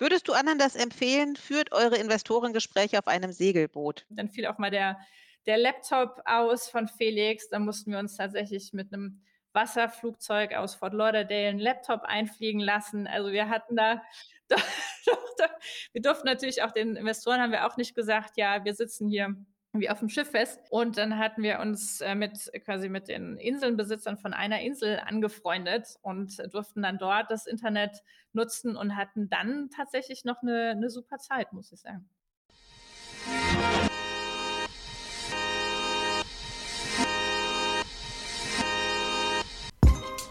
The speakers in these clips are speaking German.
Würdest du anderen das empfehlen? Führt eure Investorengespräche auf einem Segelboot? Dann fiel auch mal der, der Laptop aus von Felix. Da mussten wir uns tatsächlich mit einem Wasserflugzeug aus Fort Lauderdale einen Laptop einfliegen lassen. Also wir hatten da, wir durften natürlich auch den Investoren haben wir auch nicht gesagt, ja, wir sitzen hier wie auf dem Schiff fest. Und dann hatten wir uns äh, mit quasi mit den Inselnbesitzern von einer Insel angefreundet und durften dann dort das Internet nutzen und hatten dann tatsächlich noch eine, eine super Zeit, muss ich sagen.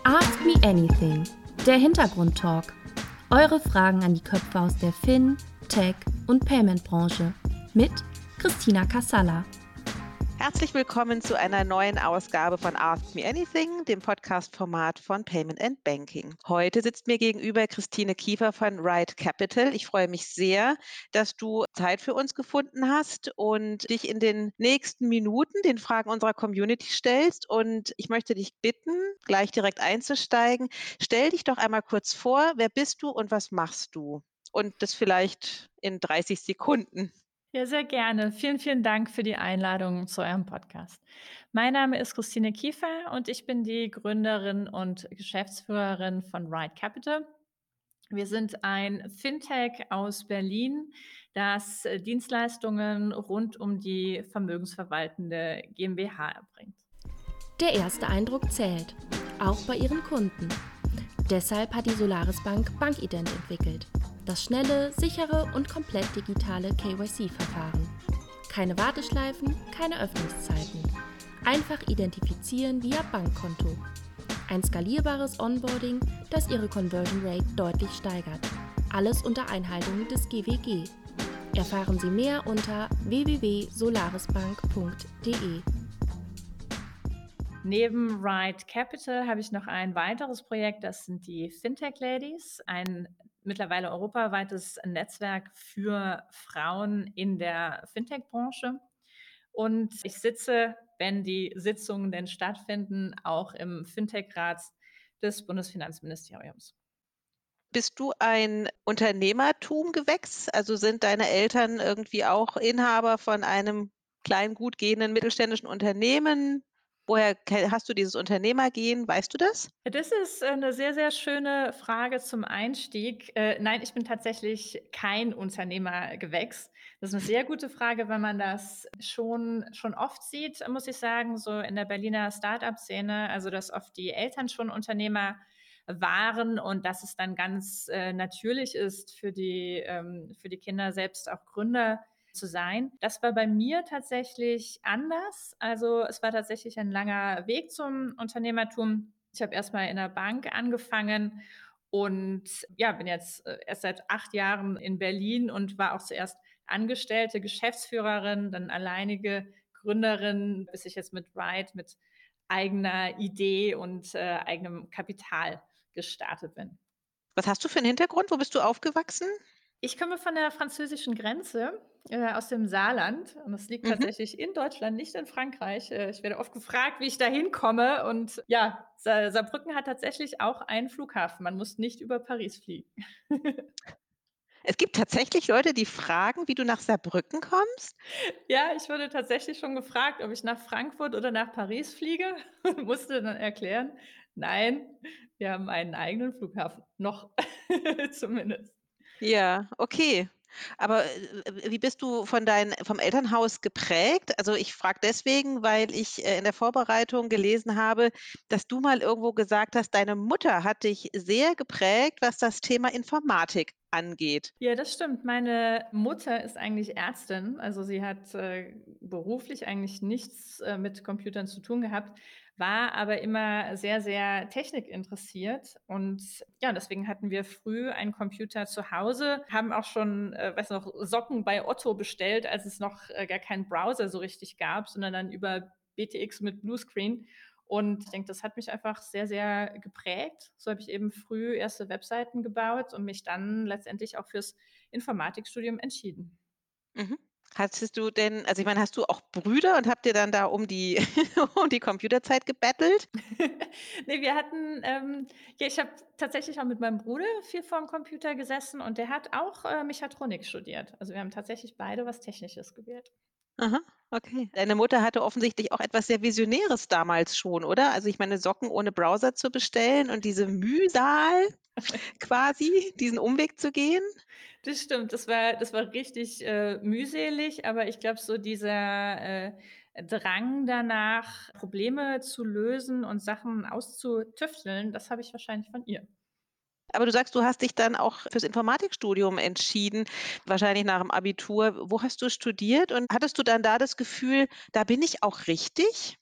Ask Me Anything, der Hintergrundtalk. Eure Fragen an die Köpfe aus der Fin, Tech und Payment-Branche mit Christina Kassala. Herzlich willkommen zu einer neuen Ausgabe von Ask Me Anything, dem Podcast-Format von Payment and Banking. Heute sitzt mir gegenüber Christine Kiefer von Ride Capital. Ich freue mich sehr, dass du Zeit für uns gefunden hast und dich in den nächsten Minuten den Fragen unserer Community stellst. Und ich möchte dich bitten, gleich direkt einzusteigen. Stell dich doch einmal kurz vor, wer bist du und was machst du? Und das vielleicht in 30 Sekunden. Ja, sehr gerne. Vielen, vielen Dank für die Einladung zu eurem Podcast. Mein Name ist Christine Kiefer und ich bin die Gründerin und Geschäftsführerin von Ride Capital. Wir sind ein Fintech aus Berlin, das Dienstleistungen rund um die vermögensverwaltende GmbH erbringt. Der erste Eindruck zählt, auch bei ihren Kunden. Deshalb hat die Solaris Bank Bankident entwickelt. Das schnelle, sichere und komplett digitale KYC-Verfahren. Keine Warteschleifen, keine Öffnungszeiten. Einfach identifizieren via Bankkonto. Ein skalierbares Onboarding, das Ihre Conversion Rate deutlich steigert. Alles unter Einhaltung des GWG. Erfahren Sie mehr unter www.solarisbank.de. Neben Ride Capital habe ich noch ein weiteres Projekt, das sind die Fintech Ladies, ein mittlerweile europaweites Netzwerk für Frauen in der Fintech-Branche. Und ich sitze, wenn die Sitzungen denn stattfinden, auch im Fintech-Rat des Bundesfinanzministeriums. Bist du ein Unternehmertum-Gewächs? Also sind deine Eltern irgendwie auch Inhaber von einem klein gut gehenden mittelständischen Unternehmen? Woher hast du dieses Unternehmergehen? Weißt du das? Das ist eine sehr, sehr schöne Frage zum Einstieg. Äh, nein, ich bin tatsächlich kein Unternehmergewächs. Das ist eine sehr gute Frage, weil man das schon, schon oft sieht, muss ich sagen, so in der Berliner Start-up-Szene. Also, dass oft die Eltern schon Unternehmer waren und dass es dann ganz äh, natürlich ist für die, ähm, für die Kinder selbst auch Gründer zu sein. Das war bei mir tatsächlich anders. Also es war tatsächlich ein langer Weg zum Unternehmertum. Ich habe erstmal in der Bank angefangen und ja, bin jetzt äh, erst seit acht Jahren in Berlin und war auch zuerst Angestellte, Geschäftsführerin, dann alleinige Gründerin, bis ich jetzt mit Ride, mit eigener Idee und äh, eigenem Kapital gestartet bin. Was hast du für einen Hintergrund? Wo bist du aufgewachsen? Ich komme von der französischen Grenze, äh, aus dem Saarland und das liegt Mhm. tatsächlich in Deutschland, nicht in Frankreich. Äh, ich werde oft gefragt, wie ich da hinkomme und ja, Sa Saarbrücken hat tatsächlich auch einen Flughafen. Man muss nicht über Paris fliegen. Es gibt tatsächlich Leute, die fragen, wie du nach Saarbrücken kommst? Ja, ich wurde tatsächlich schon gefragt, ob ich nach Frankfurt oder nach Paris fliege und musste dann erklären: „Nein, wir haben einen eigenen Flughafen, noch zumindest.“ Ja, okay. Aber, äh, wie bist du von dein vom Elternhaus geprägt? Also, ich frage deswegen, weil ich, äh, in der Vorbereitung gelesen habe, dass du mal irgendwo gesagt hast, deine Mutter hat dich sehr geprägt, was das Thema Informatik angeht. Ja, das stimmt. Meine Mutter ist eigentlich Ärztin. Also, sie hat, äh, beruflich eigentlich nichts, äh, mit Computern zu tun gehabt, war aber immer sehr, sehr technikinteressiert. Und ja, deswegen hatten wir früh einen Computer zu Hause, haben auch schon, äh, weiß noch, Socken bei Otto bestellt, als es noch äh, gar keinen Browser so richtig gab, sondern dann über BTX mit Bluescreen. Und ich denke, das hat mich einfach sehr, sehr geprägt. So habe ich eben früh erste Webseiten gebaut und mich dann letztendlich auch fürs Informatikstudium entschieden. Mhm. Hattest du denn also ich meine, hast du auch Brüder und habt ihr dann da um die um die Computerzeit gebettelt? Ne, wir hatten ähm, ja, ich habe tatsächlich auch mit meinem Bruder viel vorm Computer gesessen und der hat auch, äh, Mechatronik studiert. Also, wir haben tatsächlich beide was Technisches gewählt. Aha, okay. Deine Mutter hatte offensichtlich auch etwas sehr Visionäres damals schon, oder? Also, ich meine, Socken ohne Browser zu bestellen und diese Mühsal quasi, diesen Umweg zu gehen? Das stimmt, das war das war richtig, äh, mühselig, aber ich glaube, so dieser, äh, Drang danach, Probleme zu lösen und Sachen auszutüfteln, das habe ich wahrscheinlich von ihr. Aber du sagst, du hast dich dann auch fürs Informatikstudium entschieden, wahrscheinlich nach dem Abitur. Wo hast du studiert und hattest du dann da das Gefühl, da bin ich auch richtig?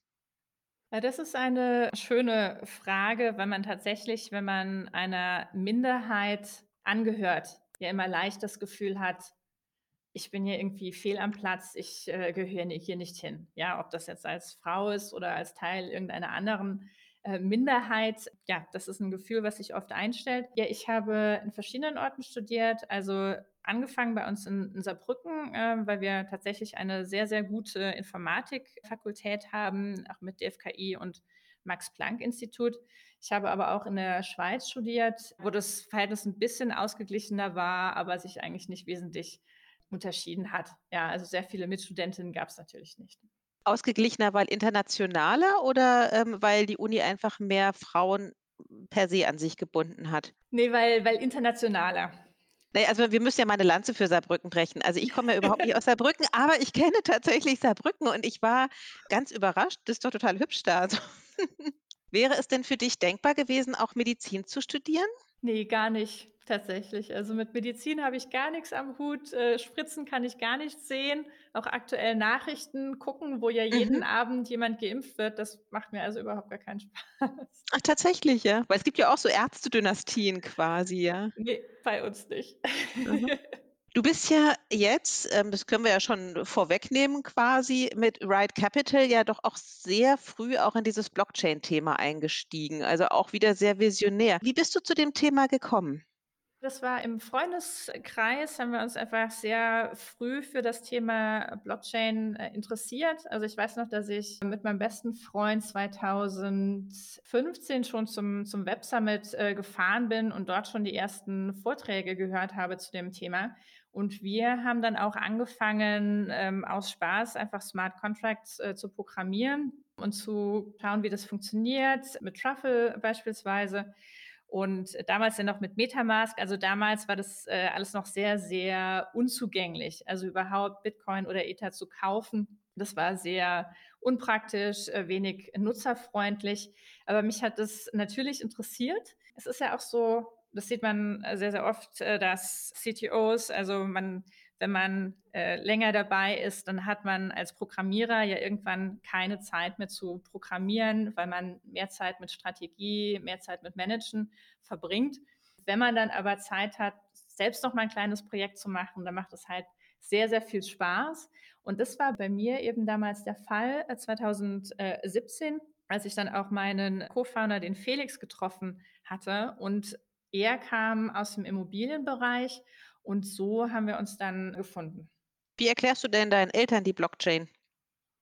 Das ist eine schöne Frage, weil man tatsächlich, wenn man einer Minderheit angehört, ja immer leicht das Gefühl hat, ich bin hier irgendwie fehl am Platz, ich äh, gehöre hier nicht hin. Ja, ob das jetzt als Frau ist oder als Teil irgendeiner anderen äh, Minderheit, ja, das ist ein Gefühl, was sich oft einstellt. Ja, ich habe in verschiedenen Orten studiert, also angefangen bei uns in, in Saarbrücken, äh, weil wir tatsächlich eine sehr, sehr gute Informatikfakultät haben, auch mit DFKI und Max-Planck-Institut. Ich habe aber auch in der Schweiz studiert, wo das Verhältnis ein bisschen ausgeglichener war, aber sich eigentlich nicht wesentlich unterschieden hat. Ja, also sehr viele Mitstudentinnen gab es natürlich nicht. Ausgeglichener, weil internationaler oder, ähm, weil die Uni einfach mehr Frauen per se an sich gebunden hat? Ne, weil weil internationaler. Na ja, also wir müssen ja mal 'ne Lanze für Saarbrücken brechen. Also, ich komme ja überhaupt nicht aus Saarbrücken, aber ich kenne tatsächlich Saarbrücken und ich war ganz überrascht. Das ist doch total hübsch da, also. Wäre es denn für dich denkbar gewesen, auch Medizin zu studieren? Ne, gar nicht tatsächlich. Also, mit Medizin habe ich gar nix am Hut. Äh, Spritzen kann ich gar nicht sehen. Auch aktuell Nachrichten gucken, wo ja jeden Mhm. Abend jemand geimpft wird, das macht mir also überhaupt gar keinen Spaß. Ach, tatsächlich, ja? Weil es gibt ja auch so Ärztedynastien quasi, ja? Ne, bei uns nicht. Mhm. Du bist ja jetzt, ähm, das können wir ja schon vorwegnehmen quasi, mit Ride Capital ja doch auch sehr früh auch in dieses Blockchain-Thema eingestiegen, also auch wieder sehr visionär. Wie bist du zu dem Thema gekommen? Das war im Freundeskreis, haben wir uns einfach sehr früh für das Thema Blockchain, äh, interessiert. Also, ich weiß noch, dass ich mit meinem besten Freund 2015 schon zum zum Web Summit, äh, gefahren bin und dort schon die ersten Vorträge gehört habe zu dem Thema. Und wir haben dann auch angefangen, ähm, aus Spaß einfach Smart Contracts, äh, zu programmieren und zu schauen, wie das funktioniert, mit Truffle beispielsweise. Und damals ja noch mit MetaMask. Also damals war das äh, alles noch sehr, sehr unzugänglich. Also überhaupt Bitcoin oder Ether zu kaufen. Das war sehr unpraktisch, äh, wenig nutzerfreundlich. Aber mich hat das natürlich interessiert. Es ist ja auch so, das sieht man äh, sehr, sehr oft, äh, dass CTOs, also man, wenn man äh, länger dabei ist, dann hat man als Programmierer ja irgendwann keine Zeit mehr zu programmieren, weil man mehr Zeit mit Strategie, mehr Zeit mit Managen verbringt. Wenn man dann aber Zeit hat, selbst noch mal ein kleines Projekt zu machen, dann macht es halt sehr, sehr viel Spaß. Und das war bei mir eben damals der Fall, äh, 2017, als ich dann auch meinen Co-Founder, den Felix, getroffen hatte. Und er kam aus dem Immobilienbereich und so haben wir uns dann gefunden. Wie erklärst du denn deinen Eltern die Blockchain?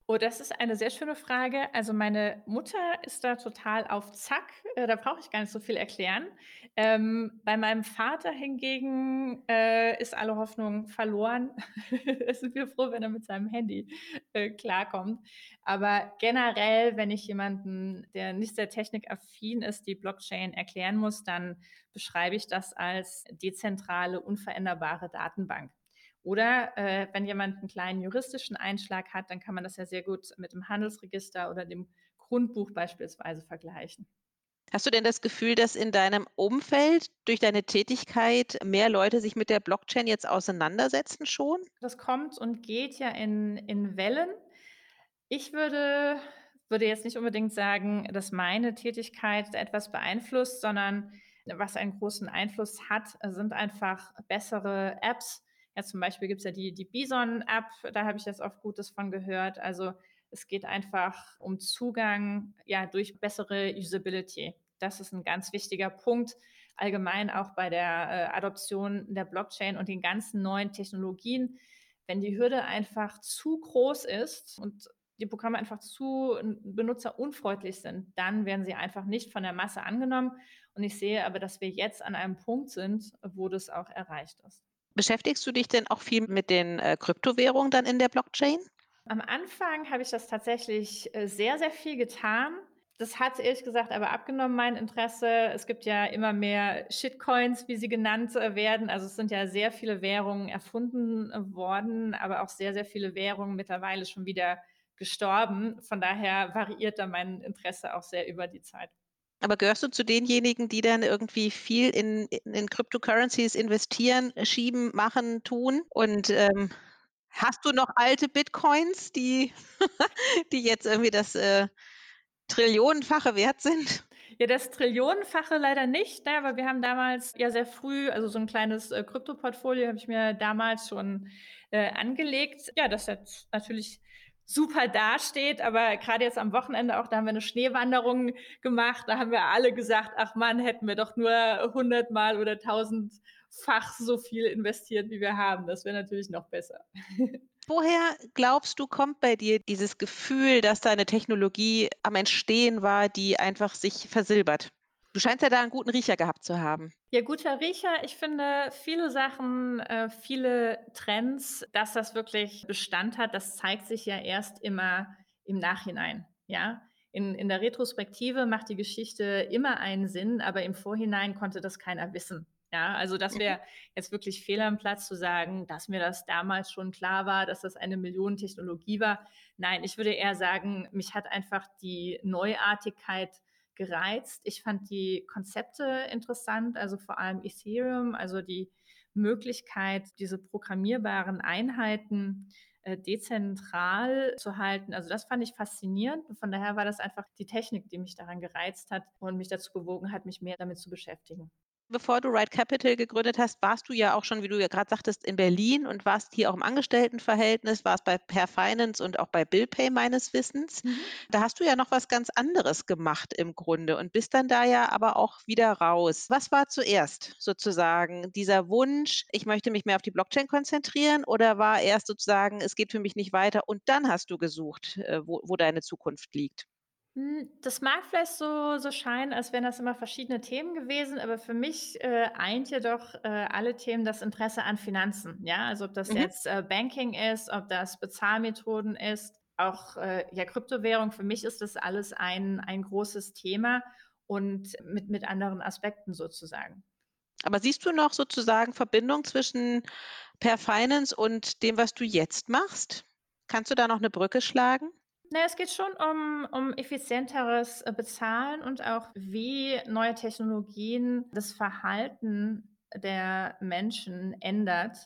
Oh, das ist eine sehr schöne Frage. Also, meine Mutter ist da total auf Zack, äh, da brauche ich gar nicht so viel erklären. Ähm, bei meinem Vater hingegen, äh, ist alle Hoffnung verloren. Da sind wir froh, wenn er mit seinem Handy, äh, klarkommt. Aber generell, wenn ich jemanden, der nicht sehr technikaffin ist, die Blockchain erklären muss, dann beschreibe ich das als dezentrale, unveränderbare Datenbank. Oder äh, wenn jemand einen kleinen juristischen Einschlag hat, dann kann man das ja sehr gut mit dem Handelsregister oder dem Grundbuch beispielsweise vergleichen. Hast du denn das Gefühl, dass in deinem Umfeld durch deine Tätigkeit mehr Leute sich mit der Blockchain jetzt auseinandersetzen schon? Das kommt und geht ja in in Wellen. Ich würde würde jetzt nicht unbedingt sagen, dass meine Tätigkeit etwas beeinflusst, sondern was einen großen Einfluss hat, sind einfach bessere Apps. Ja, zum Beispiel gibt's ja die die Bison-App, da habe ich jetzt oft Gutes von gehört. Also, es geht einfach um Zugang, ja, durch bessere Usability. Das ist ein ganz wichtiger Punkt, allgemein auch bei der, äh, Adoption der Blockchain und den ganzen neuen Technologien. wenn die Hürde einfach zu groß ist und die Programme einfach zu benutzerunfreundlich sind, dann werden sie einfach nicht von der Masse angenommen. Und ich sehe aber, dass wir jetzt an einem Punkt sind, wo das auch erreicht ist. Beschäftigst du dich denn auch viel mit den äh, Kryptowährungen dann in der Blockchain? Am Anfang habe ich das tatsächlich äh, sehr, sehr viel getan. Das hat ehrlich gesagt aber abgenommen, mein Interesse. Es gibt ja immer mehr Shitcoins, wie sie genannt äh, werden. Also es sind ja sehr viele Währungen erfunden äh, worden, aber auch sehr, sehr viele Währungen mittlerweile schon wieder gestorben. Von daher variiert da mein Interesse auch sehr über die Zeit. Aber gehörst du zu denjenigen, die dann irgendwie viel in, in, in Cryptocurrencies investieren, schieben, machen, tun? Und ähm, hast du noch alte Bitcoins, die, die jetzt irgendwie das äh, Trillionenfache wert sind? Ja, das Trillionenfache leider nicht, ne, aber wir haben damals ja sehr früh, also so ein kleines äh, Krypto-Portfolio habe ich mir damals schon äh, angelegt. Ja, das hat natürlich super dasteht, aber gerade jetzt am Wochenende auch, da haben wir eine Schneewanderung gemacht, da haben wir alle gesagt, ach Mann, hätten wir doch nur hundertmal oder tausendfach so viel investiert, wie wir haben. Das wäre natürlich noch besser. Woher glaubst du, kommt bei dir dieses Gefühl, dass da eine Technologie am Entstehen war, die einfach sich versilbert? Du scheinst ja da einen guten Riecher gehabt zu haben. Ja, guter Riecher. Ich finde viele Sachen, äh, viele Trends, dass das wirklich Bestand hat, das zeigt sich ja erst immer im Nachhinein. Ja, in, in der Retrospektive macht die Geschichte immer einen Sinn, aber im Vorhinein konnte das keiner wissen. Ja, also das wäre mhm. jetzt wirklich fehl am Platz zu sagen, dass mir das damals schon klar war, dass das eine Millionentechnologie war. Nein, ich würde eher sagen, mich hat einfach die Neuartigkeit gereizt. Ich fand die Konzepte interessant, also vor allem Ethereum, also die Möglichkeit, diese programmierbaren Einheiten äh, dezentral zu halten. Also das fand ich faszinierend. von daher war das einfach die Technik, die mich daran gereizt hat und mich dazu bewogen hat, mich mehr damit zu beschäftigen. Bevor du Ride Capital gegründet hast, warst du ja auch schon, wie du ja gerade sagtest, in Berlin und warst hier auch im Angestelltenverhältnis, warst bei Per Finance und auch bei BillPay meines Wissens. Mhm. Da hast du ja noch was ganz anderes gemacht im Grunde und bist dann da ja aber auch wieder raus. Was war zuerst sozusagen dieser Wunsch, ich möchte mich mehr auf die Blockchain konzentrieren oder war erst sozusagen, es geht für mich nicht weiter und dann hast du gesucht, äh, wo, wo deine Zukunft liegt? Hm, das mag vielleicht so so scheinen, als wären das immer verschiedene Themen gewesen, aber für mich, äh, eint jedoch, äh, alle Themen das Interesse an Finanzen, ja? Also, ob das Mhm. jetzt, äh, Banking ist, ob das Bezahlmethoden ist, auch, äh, ja, Kryptowährung. Für mich ist das alles ein ein großes Thema und mit mit anderen Aspekten sozusagen. Aber siehst du noch sozusagen Verbindung zwischen Per Finance und dem, was du jetzt machst? Kannst du da noch eine Brücke schlagen? Na es geht schon um um effizienteres, äh, Bezahlen und auch wie neue Technologien das Verhalten der Menschen ändert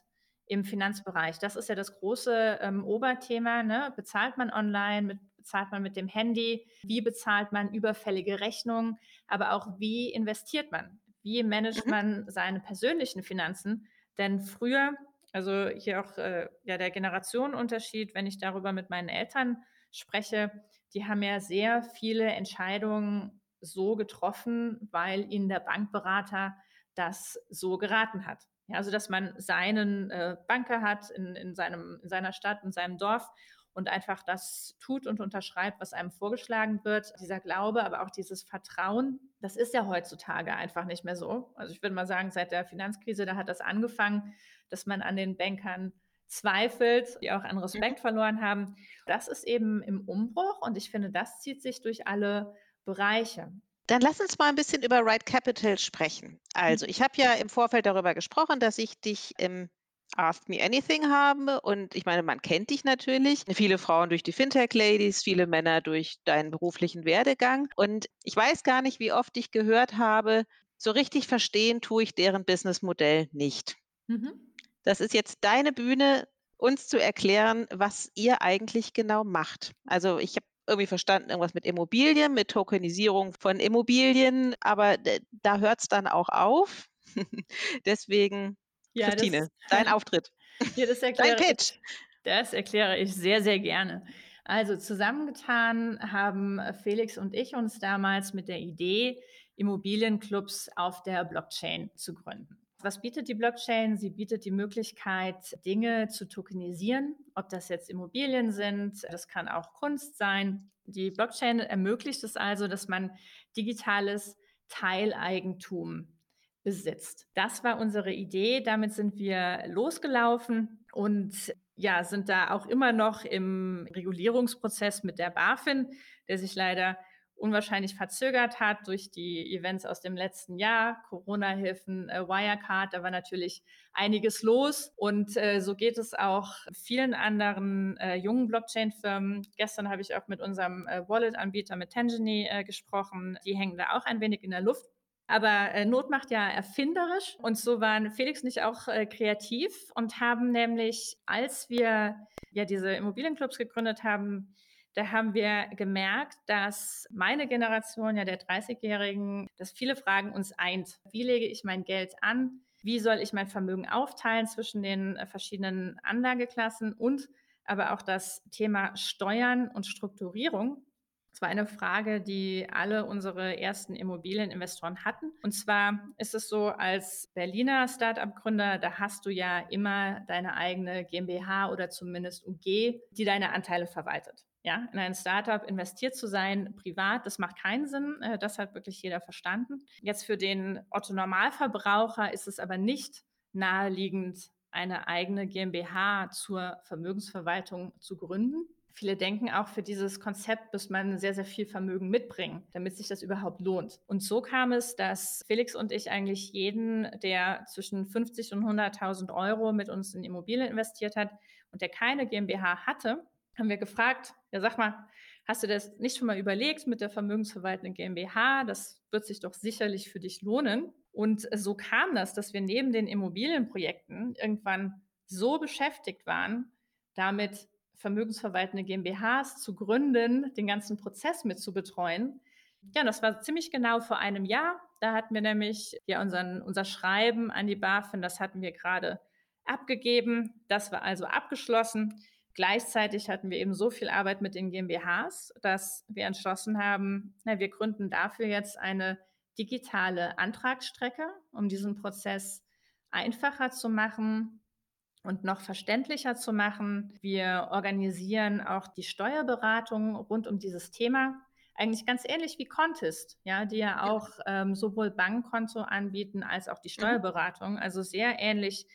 im Finanzbereich. Das ist ja das große, ähm, Oberthema, ne? Bezahlt man online, mit bezahlt man mit dem Handy? Wie bezahlt man überfällige Rechnungen? Aber auch wie investiert man? Wie managt Mhm. man seine persönlichen Finanzen? Denn früher also hier auch, äh, ja, der Generationenunterschied, wenn ich darüber mit meinen Eltern spreche, die haben ja sehr viele Entscheidungen so getroffen, weil ihnen der Bankberater das so geraten hat. Ja, also dass man seinen äh, Banker hat in, in, seinem, in seiner Stadt, in seinem Dorf und einfach das tut und unterschreibt, was einem vorgeschlagen wird. Dieser Glaube, aber auch dieses Vertrauen, das ist ja heutzutage einfach nicht mehr so. Also ich würde mal sagen, seit der Finanzkrise, da hat das angefangen, dass man an den Bankern zweifelt, die auch an mhm. Respekt verloren haben. Das ist eben im Umbruch und ich finde, das zieht sich durch alle Bereiche. Dann lass uns mal ein bisschen über Right Capital sprechen. Also, mhm. ich habe ja im Vorfeld darüber gesprochen, dass ich dich im Ask Me Anything habe. Und ich meine, man kennt dich natürlich. Viele Frauen durch die Fintech-Ladies, viele Männer durch deinen beruflichen Werdegang. Und ich weiß gar nicht, wie oft ich gehört habe, so richtig verstehen tue ich deren Businessmodell nicht. Mhm. Das ist jetzt deine Bühne, uns zu erklären, was ihr eigentlich genau macht. Also ich habe irgendwie verstanden, irgendwas mit Immobilien, mit Tokenisierung von Immobilien, aber da hört es dann auch auf. Deswegen, ja, Christine, das, dein Auftritt. Ja, das erkläre dein Pitch. Ich, das erkläre ich sehr, sehr gerne. Also zusammengetan haben Felix und ich uns damals mit der Idee, Immobilienclubs auf der Blockchain zu gründen. Was bietet die Blockchain? Sie bietet die Möglichkeit, Dinge zu tokenisieren, ob das jetzt Immobilien sind, das kann auch Kunst sein. Die Blockchain ermöglicht es also, dass man digitales Teileigentum besitzt. Das war unsere Idee. Damit sind wir losgelaufen und ja, sind da auch immer noch im Regulierungsprozess mit der BaFin, der sich leider unwahrscheinlich verzögert hat durch die Events aus dem letzten Jahr, Corona-Hilfen, äh, Wirecard, da war natürlich einiges los und äh, so geht es auch vielen anderen äh, jungen Blockchain-Firmen. Gestern habe ich auch mit unserem äh, Wallet-Anbieter, mit Tangeny, äh, gesprochen. Die hängen da auch ein wenig in der Luft. Aber Not macht ja erfinderisch und so waren Felix und ich auch kreativ und haben nämlich, als wir ja diese Immobilienclubs gegründet haben, da haben wir gemerkt, dass meine Generation, ja der 30-Jährigen, dass viele Fragen uns eint. Wie lege ich mein Geld an? Wie soll ich mein Vermögen aufteilen zwischen den äh, verschiedenen Anlageklassen und aber auch das Thema Steuern und Strukturierung. Das war eine Frage, die alle unsere ersten Immobilieninvestoren hatten. Und zwar ist es so, als Berliner Startup-Gründer, da hast du ja immer deine eigene GmbH oder zumindest UG, die deine Anteile verwaltet. Ja, in ein Startup investiert zu sein, privat, das macht keinen Sinn. Äh, das hat wirklich jeder verstanden. Jetzt für den Otto Normalverbraucher ist es aber nicht naheliegend, eine eigene GmbH zur Vermögensverwaltung zu gründen. Viele denken auch, für dieses Konzept muss man sehr, sehr viel Vermögen mitbringen, damit sich das überhaupt lohnt. Und so kam es, dass Felix und ich eigentlich jeden, der zwischen 50 und 100.000 Euro mit uns in Immobilien investiert hat und der keine GmbH hatte, haben wir gefragt, ja sag mal, hast du das nicht schon mal überlegt mit der vermögensverwaltenden GmbH? Das wird sich doch sicherlich für dich lohnen. Und so kam das, dass wir neben den Immobilienprojekten irgendwann so beschäftigt waren, damit vermögensverwaltende GmbHs zu gründen, den ganzen Prozess mit zu betreuen. Ja, das war ziemlich genau vor einem Jahr. Da hatten wir nämlich ja unseren, unser Schreiben an die BaFin, das hatten wir gerade abgegeben. Das war also abgeschlossen. Gleichzeitig hatten wir eben so viel Arbeit mit den GmbHs, dass wir entschlossen haben, na, wir gründen dafür jetzt eine digitale Antragsstrecke, um diesen Prozess einfacher zu machen und noch verständlicher zu machen. Wir organisieren auch die Steuerberatung rund um dieses Thema. Eigentlich ganz ähnlich wie Contest, ja, die ja auch ähm, sowohl Bankkonto anbieten als auch die mhm. Steuerberatung. Also sehr ähnlich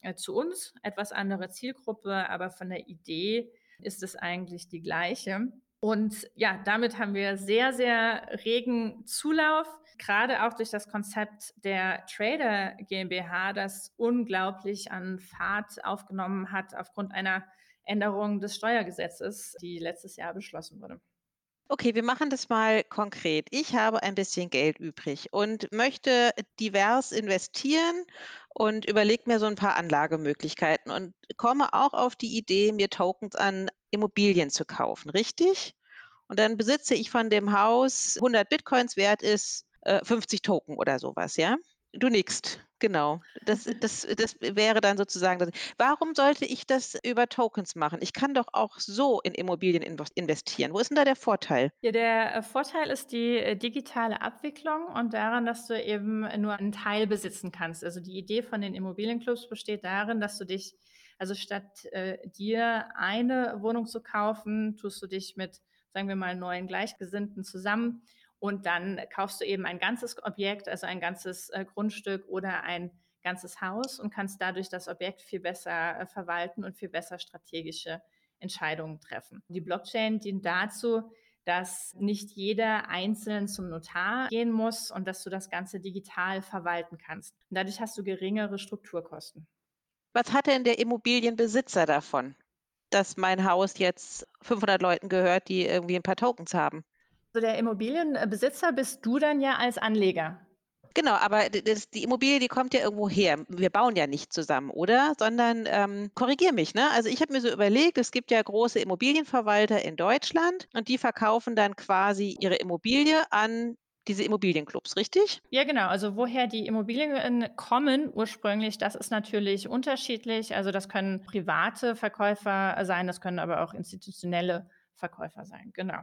äh, zu uns, etwas andere Zielgruppe, aber von der Idee ist es eigentlich die gleiche. Und ja, damit haben wir sehr, sehr regen Zulauf, gerade auch durch das Konzept der Trader GmbH, das unglaublich an Fahrt aufgenommen hat aufgrund einer Änderung des Steuergesetzes, die letztes Jahr beschlossen wurde. Okay, wir machen das mal konkret. Ich habe ein bisschen Geld übrig und möchte divers investieren und überlege mir so ein paar Anlagemöglichkeiten und komme auch auf die Idee, mir Tokens an Immobilien zu kaufen, richtig? Und dann besitze ich von dem Haus 100 Bitcoins wert ist äh, 50 Token oder sowas, ja? Du nickst, genau. Das, das, das wäre dann sozusagen. Warum sollte ich das über Tokens machen? Ich kann doch auch so in Immobilien investieren. Wo ist denn da der Vorteil? Ja, der äh, Vorteil ist die äh, digitale Abwicklung und daran, dass du eben nur einen Teil besitzen kannst. Also die Idee von den Immobilienclubs besteht darin, dass du dich, also statt äh, dir eine Wohnung zu kaufen, tust du dich mit, sagen wir mal, neuen Gleichgesinnten zusammen und dann kaufst du eben ein ganzes Objekt, also ein ganzes äh, Grundstück oder ein ganzes Haus und kannst dadurch das Objekt viel besser äh, verwalten und viel besser strategische Entscheidungen treffen. Die Blockchain dient dazu, dass nicht jeder einzeln zum Notar gehen muss und dass du das Ganze digital verwalten kannst. Und dadurch hast du geringere Strukturkosten. Was hat denn der Immobilienbesitzer davon, dass mein Haus jetzt 500 Leuten gehört, die irgendwie ein paar Tokens haben? So der Immobilienbesitzer bist du dann ja als Anleger. Genau, aber das, die Immobilie, die kommt ja irgendwo her. Wir bauen ja nicht zusammen, oder? Sondern ähm, korrigier mich, ne? Also ich habe mir so überlegt, es gibt ja große Immobilienverwalter in Deutschland und die verkaufen dann quasi ihre Immobilie an diese Immobilienclubs, richtig? Ja, genau. Also woher die Immobilien kommen ursprünglich, das ist natürlich unterschiedlich. Also das können private Verkäufer sein, das können aber auch institutionelle Verkäufer sein. Genau.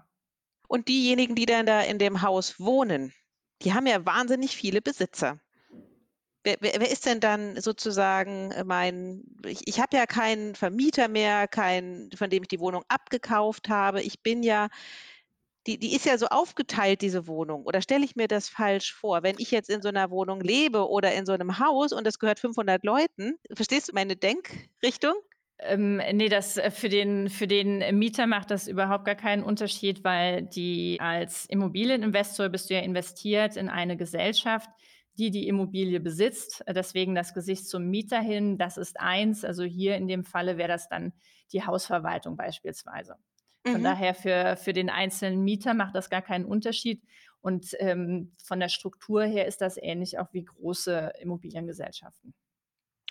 Und diejenigen, die dann da in dem Haus wohnen, die haben ja wahnsinnig viele Besitzer. Wer, wer, wer, ist denn dann sozusagen mein, ich, ich habe ja keinen Vermieter mehr, kein, von dem ich die Wohnung abgekauft habe. Ich bin ja die, die ist ja so aufgeteilt, diese Wohnung. Oder stelle ich mir das falsch vor? Wenn ich jetzt in so einer Wohnung lebe oder in so einem Haus und das gehört 500 Leuten, verstehst du meine Denkrichtung? Ähm, nee, das äh, für den, für den Mieter macht das überhaupt gar keinen Unterschied, weil die als Immobilieninvestor bist du ja investiert in eine Gesellschaft, die die Immobilie besitzt. Deswegen das Gesicht zum Mieter hin, das ist eins. Also hier in dem Falle wäre das dann die Hausverwaltung beispielsweise. Von mhm. daher für, für den einzelnen Mieter macht das gar keinen Unterschied. Und ähm, von der Struktur her ist das ähnlich auch wie große Immobiliengesellschaften.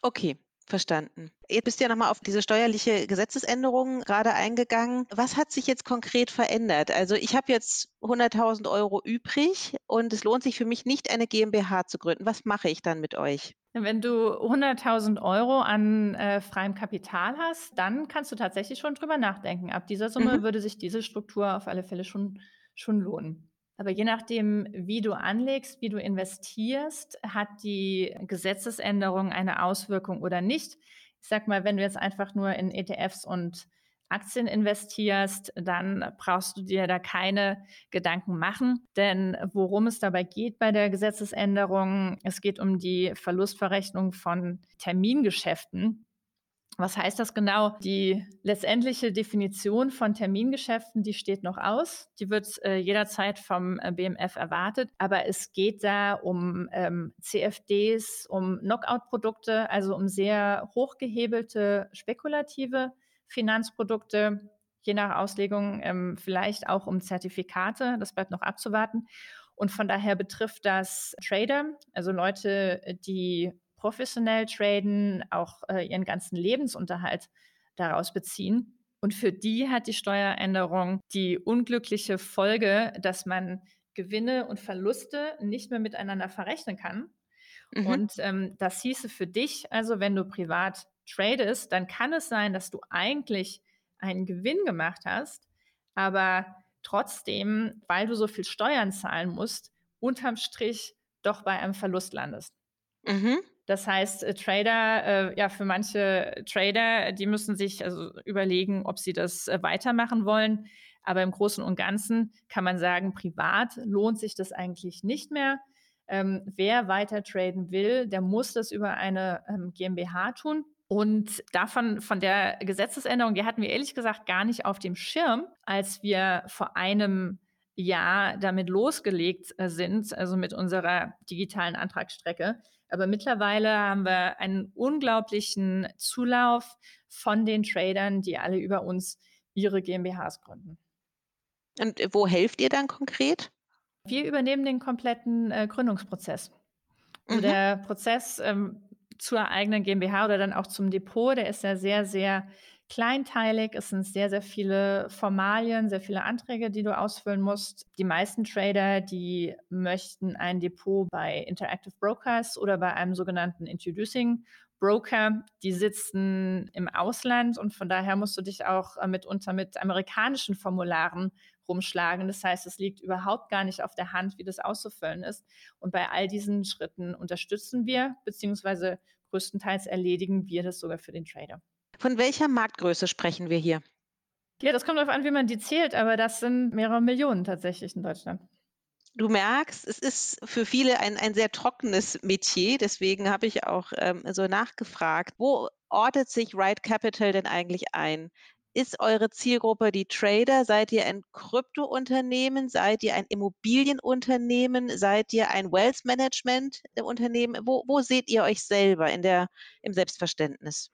Okay, Verstanden. Jetzt bist du ja nochmal auf diese steuerliche Gesetzesänderung gerade eingegangen. Was hat sich jetzt konkret verändert? Also ich habe jetzt 100.000 Euro übrig und es lohnt sich für mich nicht, eine GmbH zu gründen. Was mache ich dann mit euch? Wenn du 100.000 Euro an äh, freiem Kapital hast, dann kannst du tatsächlich schon drüber nachdenken. Ab dieser Summe mhm. würde sich diese Struktur auf alle Fälle schon, schon lohnen. Aber je nachdem, wie du anlegst, wie du investierst, hat die Gesetzesänderung eine Auswirkung oder nicht. Ich sag mal, wenn du jetzt einfach nur in ETFs und Aktien investierst, dann brauchst du dir da keine Gedanken machen. Denn worum es dabei geht bei der Gesetzesänderung, es geht um die Verlustverrechnung von Termingeschäften. Was heißt das genau? Die letztendliche Definition von Termingeschäften, die steht noch aus. Die wird äh, jederzeit vom äh, BMF erwartet. Aber es geht da um ähm, CFDs, um Knockout-Produkte, also um sehr hochgehebelte spekulative Finanzprodukte, je nach Auslegung ähm, vielleicht auch um Zertifikate. Das bleibt noch abzuwarten. Und von daher betrifft das Trader, also Leute, die professionell traden, auch äh, ihren ganzen Lebensunterhalt daraus beziehen. Und für die hat die Steueränderung die unglückliche Folge, dass man Gewinne und Verluste nicht mehr miteinander verrechnen kann. Mhm. Und ähm, das hieße für dich, also wenn du privat tradest, dann kann es sein, dass du eigentlich einen Gewinn gemacht hast, aber trotzdem, weil du so viel Steuern zahlen musst, unterm Strich doch bei einem Verlust landest. Mhm. Das heißt, äh, Trader, äh, ja, für manche Trader, die müssen sich also überlegen, ob sie das äh, weitermachen wollen. Aber im Großen und Ganzen kann man sagen, privat lohnt sich das eigentlich nicht mehr. Ähm, wer weiter traden will, der muss das über eine ähm, GmbH tun. Und davon, von der Gesetzesänderung, die hatten wir ehrlich gesagt gar nicht auf dem Schirm, als wir vor einem Jahr damit losgelegt äh, sind, also mit unserer digitalen Antragsstrecke. Aber mittlerweile haben wir einen unglaublichen Zulauf von den Tradern, die alle über uns ihre GmbHs gründen. Und wo helft ihr dann konkret? Wir übernehmen den kompletten äh, Gründungsprozess. Mhm. Der Prozess ähm, zur eigenen GmbH oder dann auch zum Depot, der ist ja sehr, sehr kleinteilig. Es sind sehr, sehr viele Formalien, sehr viele Anträge, die du ausfüllen musst. Die meisten Trader, die möchten ein Depot bei Interactive Brokers oder bei einem sogenannten Introducing Broker, die sitzen im Ausland und von daher musst du dich auch äh, mitunter mit amerikanischen Formularen rumschlagen. Das heißt, es liegt überhaupt gar nicht auf der Hand, wie das auszufüllen ist. Und bei all diesen Schritten unterstützen wir, beziehungsweise größtenteils erledigen wir das sogar für den Trader. Von welcher Marktgröße sprechen wir hier? Ja, das kommt darauf an, wie man die zählt, aber das sind mehrere Millionen tatsächlich in Deutschland. Du merkst, es ist für viele ein, ein sehr trockenes Metier, deswegen habe ich auch ähm, so nachgefragt, wo ortet sich Right Capital denn eigentlich ein? Ist eure Zielgruppe die Trader? Seid ihr ein Kryptounternehmen? Seid ihr ein Immobilienunternehmen? Seid ihr ein Wealth Management Unternehmen? Wo, wo seht ihr euch selber in der, im Selbstverständnis?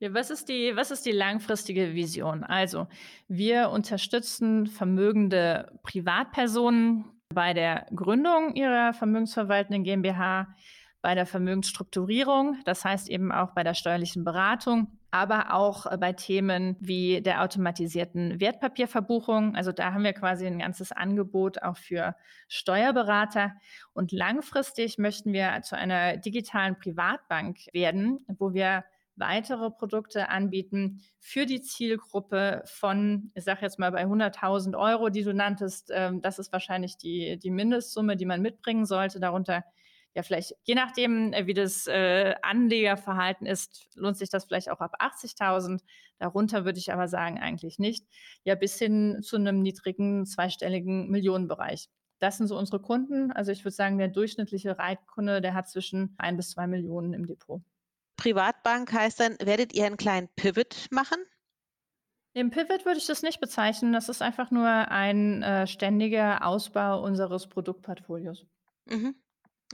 Ja, was ist die, was ist die langfristige Vision? Also, wir unterstützen vermögende Privatpersonen bei der Gründung ihrer vermögensverwaltenden GmbH, bei der Vermögensstrukturierung, das heißt eben auch bei der steuerlichen Beratung, aber auch äh, bei Themen wie der automatisierten Wertpapierverbuchung. Also da haben wir quasi ein ganzes Angebot auch für Steuerberater. Und langfristig möchten wir zu einer digitalen Privatbank werden, wo wir weitere Produkte anbieten für die Zielgruppe von, ich sage jetzt mal bei 100.000 Euro, die du nanntest. Ähm, das ist wahrscheinlich die, die Mindestsumme, die man mitbringen sollte. Darunter ja, vielleicht, je nachdem, äh, wie das äh, Anlegerverhalten ist, lohnt sich das vielleicht auch ab 80.000. Darunter würde ich aber sagen, eigentlich nicht. Ja, bis hin zu einem niedrigen zweistelligen Millionenbereich. Das sind so unsere Kunden. Also ich würde sagen, der durchschnittliche Reitkunde, der hat zwischen ein bis zwei Millionen im Depot. Privatbank heißt dann, werdet ihr einen kleinen Pivot machen? Im Pivot würde ich das nicht bezeichnen. Das ist einfach nur ein äh, ständiger Ausbau unseres Produktportfolios. Mhm.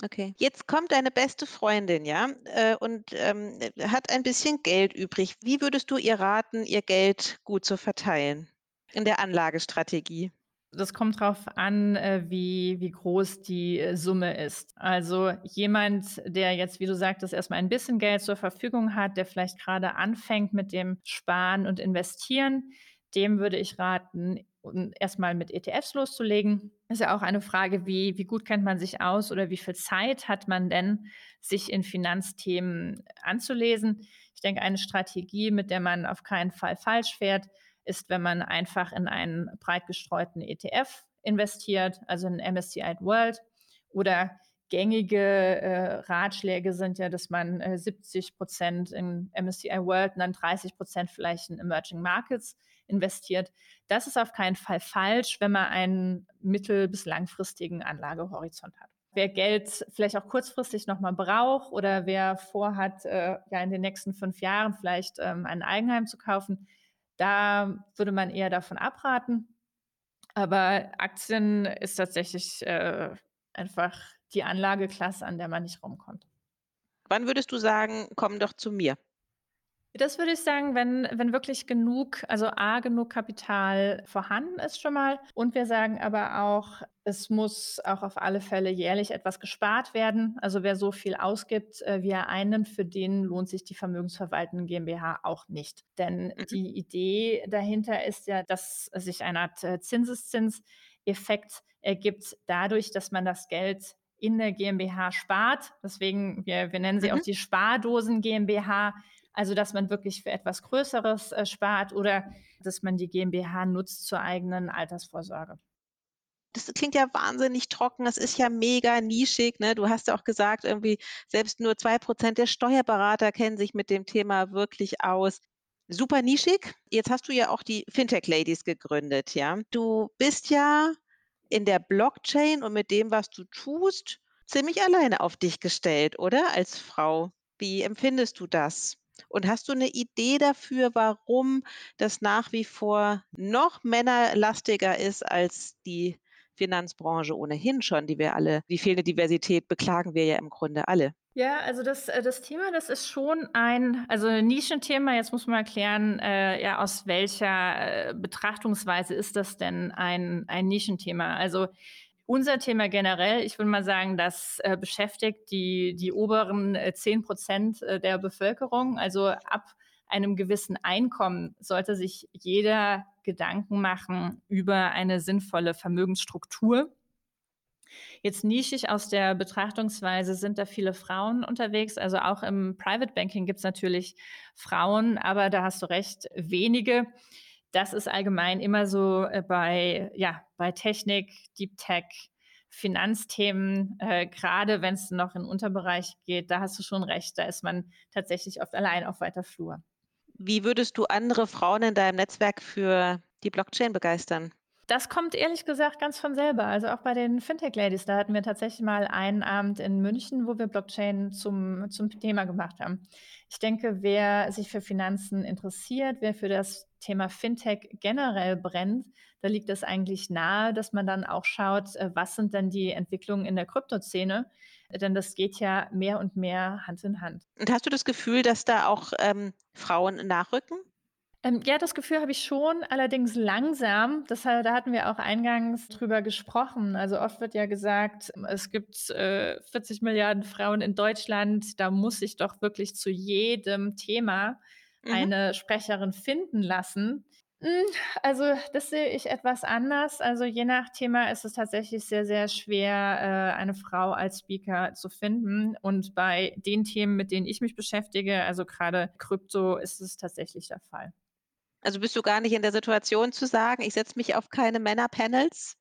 Okay. Jetzt kommt deine beste Freundin, ja, äh, und ähm, hat ein bisschen Geld übrig. Wie würdest du ihr raten, ihr Geld gut zu verteilen in der Anlagestrategie? Das kommt darauf an, äh, wie, wie groß die äh, Summe ist. Also jemand, der jetzt, wie du sagtest, erstmal ein bisschen Geld zur Verfügung hat, der vielleicht gerade anfängt mit dem Sparen und Investieren, dem würde ich raten, erstmal mit ETFs loszulegen. Ist ja auch eine Frage, wie, wie gut kennt man sich aus oder wie viel Zeit hat man denn, sich in Finanzthemen anzulesen. Ich denke, eine Strategie, mit der man auf keinen Fall falsch fährt, ist, wenn man einfach in einen breit gestreuten ETF investiert, also in MSCI World oder gängige äh, Ratschläge sind ja, dass man äh, 70 Prozent in MSCI World und dann 30 Prozent vielleicht in Emerging Markets investiert. Das ist auf keinen Fall falsch, wenn man einen mittel- bis langfristigen Anlagehorizont hat. Wer Geld vielleicht auch kurzfristig nochmal braucht oder wer vorhat, äh, ja in den nächsten fünf Jahren vielleicht ähm, ein Eigenheim zu kaufen, da würde man eher davon abraten. Aber Aktien ist tatsächlich äh, einfach die Anlageklasse, an der man nicht rumkommt. Wann würdest du sagen, komm doch zu mir? Das würde ich sagen, wenn, wenn wirklich genug, also A, genug Kapital vorhanden ist schon mal. Und wir sagen aber auch, es muss auch auf alle Fälle jährlich etwas gespart werden. Also wer so viel ausgibt, äh, wie er einnimmt, für den lohnt sich die vermögensverwaltende GmbH auch nicht. Denn mhm. die Idee dahinter ist ja, dass sich eine Art äh, Zinseszinseffekt ergibt dadurch, dass man das Geld in der GmbH spart. Deswegen, wir, wir nennen sie mhm. auch die Spardosen GmbH also, dass man wirklich für etwas Größeres äh, spart oder dass man die GmbH nutzt zur eigenen Altersvorsorge. Das klingt ja wahnsinnig trocken. Das ist ja mega nischig. Ne? Du hast ja auch gesagt, irgendwie selbst nur zwei Prozent der Steuerberater kennen sich mit dem Thema wirklich aus. Super nischig. Jetzt hast du ja auch die Fintech Ladies gegründet, ja. Du bist ja in der Blockchain und mit dem, was du tust, ziemlich alleine auf dich gestellt, oder? Als Frau. Wie empfindest du das? Und hast du eine Idee dafür, warum das nach wie vor noch männerlastiger ist als die Finanzbranche ohnehin schon, die wir alle, die fehlende Diversität beklagen wir ja im Grunde alle. Ja, also das, äh, das Thema, das ist schon ein, also ein Nischenthema. Jetzt muss man erklären, äh, ja, aus welcher äh, Betrachtungsweise ist das denn ein, ein Nischenthema? Also unser Thema generell, ich würde mal sagen, das äh, beschäftigt die, die oberen äh, 10 Prozent äh, der Bevölkerung. Also ab einem gewissen Einkommen sollte sich jeder Gedanken machen über eine sinnvolle Vermögensstruktur. Jetzt nischig aus der Betrachtungsweise sind da viele Frauen unterwegs. Also auch im Private Banking gibt es natürlich Frauen, aber da hast du recht, wenige das ist allgemein immer so äh, bei, ja, bei Technik, Deep Tech, Finanzthemen, äh, gerade wenn es noch in den Unterbereich geht, da hast du schon recht, da ist man tatsächlich oft allein auf weiter Flur. Wie würdest du andere Frauen in deinem Netzwerk für die Blockchain begeistern? Das kommt ehrlich gesagt ganz von selber. Also auch bei den Fintech-Ladies, da hatten wir tatsächlich mal einen Abend in München, wo wir Blockchain zum, zum Thema gemacht haben. Ich denke, wer sich für Finanzen interessiert, wer für das Thema Fintech generell brennt, da liegt es eigentlich nahe, dass man dann auch schaut, äh, was sind denn die Entwicklungen in der Kryptoszene? Denn das geht ja mehr und mehr Hand in Hand. Und hast du das Gefühl, dass da auch ähm, Frauen nachrücken? Ähm, ja, das Gefühl habe ich schon, allerdings langsam. Das, da hatten wir auch eingangs drüber gesprochen. Also oft wird ja gesagt, es gibt äh, 40 Milliarden Frauen in Deutschland, da muss sich doch wirklich zu jedem Thema mhm. eine Sprecherin finden lassen. Hm, also das sehe ich etwas anders. Also je nach Thema ist es tatsächlich sehr, sehr schwer, äh, eine Frau als Speaker zu finden. Und bei den Themen, mit denen ich mich beschäftige, also gerade Krypto, ist es tatsächlich der Fall. Also bist du gar nicht in der Situation zu sagen, ich setze mich auf keine Männerpanels?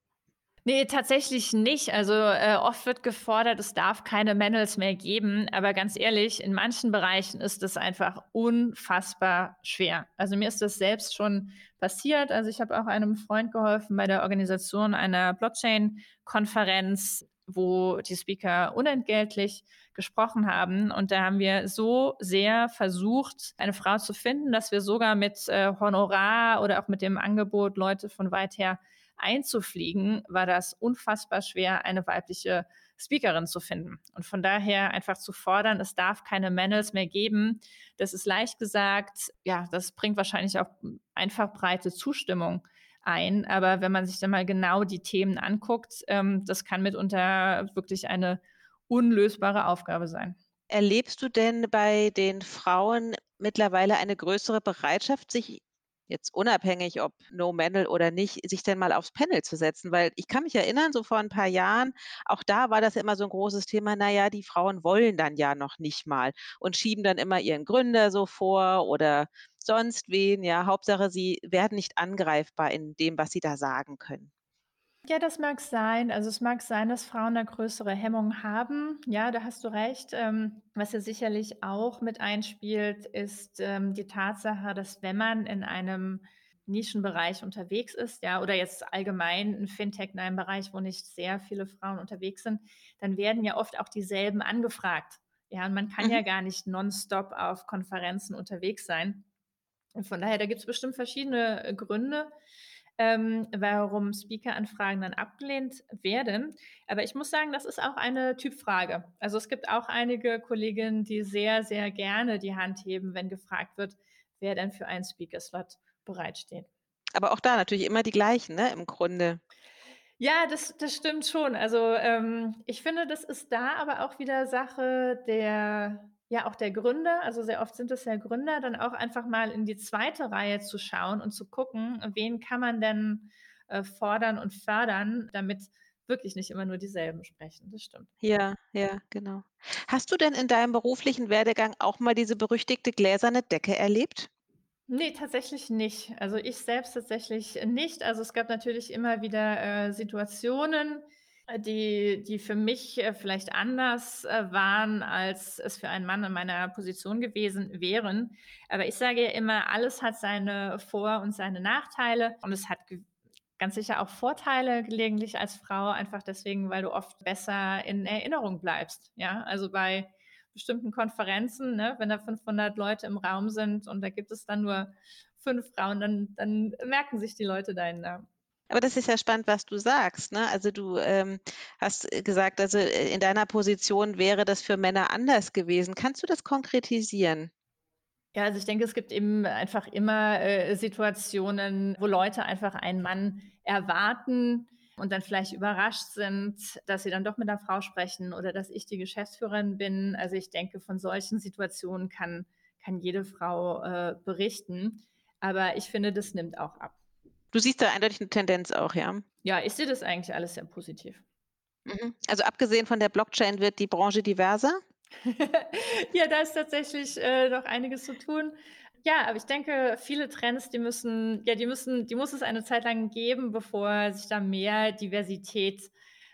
Nee, tatsächlich nicht. Also, äh, oft wird gefordert, es darf keine Manuals mehr geben, aber ganz ehrlich, in manchen Bereichen ist es einfach unfassbar schwer. Also, mir ist das selbst schon passiert. Also, ich habe auch einem Freund geholfen bei der Organisation einer Blockchain-Konferenz, wo die Speaker unentgeltlich gesprochen haben. Und da haben wir so sehr versucht, eine Frau zu finden, dass wir sogar mit äh, Honorar oder auch mit dem Angebot, Leute von weit her einzufliegen, war das unfassbar schwer, eine weibliche Speakerin zu finden. Und von daher einfach zu fordern, es darf keine Manuals mehr geben, das ist leicht gesagt. Ja, das bringt wahrscheinlich auch einfach breite Zustimmung ein. Aber wenn man sich dann mal genau die Themen anguckt, ähm, das kann mitunter wirklich eine unlösbare Aufgabe sein. Erlebst du denn bei den Frauen mittlerweile eine größere Bereitschaft, sich jetzt unabhängig, ob No Manual oder nicht, sich denn mal aufs Panel zu setzen. Weil ich kann mich erinnern, so vor ein paar Jahren, auch da war das immer so ein großes Thema, naja, die Frauen wollen dann ja noch nicht mal und schieben dann immer ihren Gründer so vor oder sonst wen. Ja, Hauptsache, sie werden nicht angreifbar in dem, was sie da sagen können. Ja, das mag sein. Also es mag sein, dass Frauen eine größere Hemmung haben. Ja, da hast du recht. Ähm, was ja sicherlich auch mit einspielt, ist ähm, die Tatsache, dass wenn man in einem Nischenbereich unterwegs ist, ja, oder jetzt allgemein ein Fintech in einem Bereich, wo nicht sehr viele Frauen unterwegs sind, dann werden ja oft auch dieselben angefragt. Ja, und man kann ja mhm. gar nicht nonstop auf Konferenzen unterwegs sein. Und von daher, da gibt es bestimmt verschiedene äh, Gründe ähm, warum Speaker-Anfragen dann abgelehnt werden. Aber ich muss sagen, das ist auch eine Typfrage. Also es gibt auch einige Kolleginnen, die sehr, sehr gerne die Hand heben, wenn gefragt wird, wer denn für einen Speaker-Slot bereitsteht. Aber auch da natürlich immer die gleichen, ne, im Grunde. Ja, das, das stimmt schon. Also ähm, ich finde, das ist da aber auch wieder Sache der ja auch der Gründer, also sehr oft sind es ja Gründer, dann auch einfach mal in die zweite Reihe zu schauen und zu gucken, wen kann man denn äh, fordern und fördern, damit wirklich nicht immer nur dieselben sprechen. Das stimmt. Ja, ja, genau. Hast du denn in deinem beruflichen Werdegang auch mal diese berüchtigte gläserne Decke erlebt? Nee, tatsächlich nicht. Also ich selbst tatsächlich nicht. Also es gab natürlich immer wieder äh, Situationen, die die für mich, äh, vielleicht anders, äh, waren, als es für einen Mann in meiner Position gewesen wären. Aber ich sage ja immer, alles hat seine Vor und seine Nachteile und es hat ganz sicher auch Vorteile gelegentlich als Frau, einfach deswegen, weil du oft besser in Erinnerung bleibst, ja? Also, bei bestimmten Konferenzen, ne, wenn da 500 Leute im Raum sind und da gibt es dann nur 5 Frauen, dann dann merken sich die Leute deinen Namen. Aber das ist ja spannend, was du sagst. Ne? Also du ähm, hast gesagt, also äh, in deiner Position wäre das für Männer anders gewesen. Kannst du das konkretisieren? Ja, also ich denke, es gibt eben einfach immer äh, Situationen, wo Leute einfach einen Mann erwarten und dann vielleicht überrascht sind, dass sie dann doch mit einer Frau sprechen oder dass ich die Geschäftsführerin bin. Also ich denke, von solchen Situationen kann, kann jede Frau äh, berichten. Aber ich finde, das nimmt auch ab. Du siehst da eindeutig eine Tendenz auch, ja? Ja, ich sehe das eigentlich alles sehr positiv. Mhm. Also abgesehen von der Blockchain wird die Branche diverser? ja, da ist tatsächlich äh, noch einiges zu tun. Ja, aber ich denke, viele Trends, die müssen, ja, die müssen, die muss es eine Zeit lang geben, bevor sich da mehr Diversität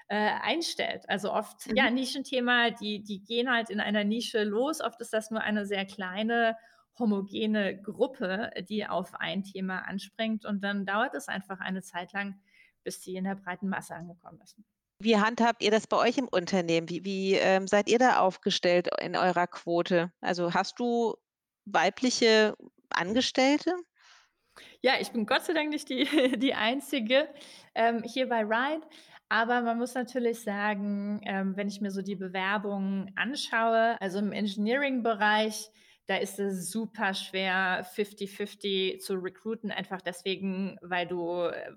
äh, einstellt. Also oft, mhm. ja, Nischenthema, die, die gehen halt in einer Nische los. Oft ist das nur eine sehr kleine homogene Gruppe, die auf ein Thema anspringt. Und dann dauert es einfach eine Zeit lang, bis sie in der breiten Masse angekommen ist. Wie handhabt ihr das bei euch im Unternehmen? Wie, wie ähm, seid ihr da aufgestellt in eurer Quote? Also hast du weibliche Angestellte? Ja, ich bin Gott sei Dank nicht die, die Einzige ähm, hier bei Ride. Aber man muss natürlich sagen, ähm, wenn ich mir so die Bewerbungen anschaue, also im Engineering-Bereich, da ist es super schwer, 50-50 zu recruiten, einfach deswegen, weil du,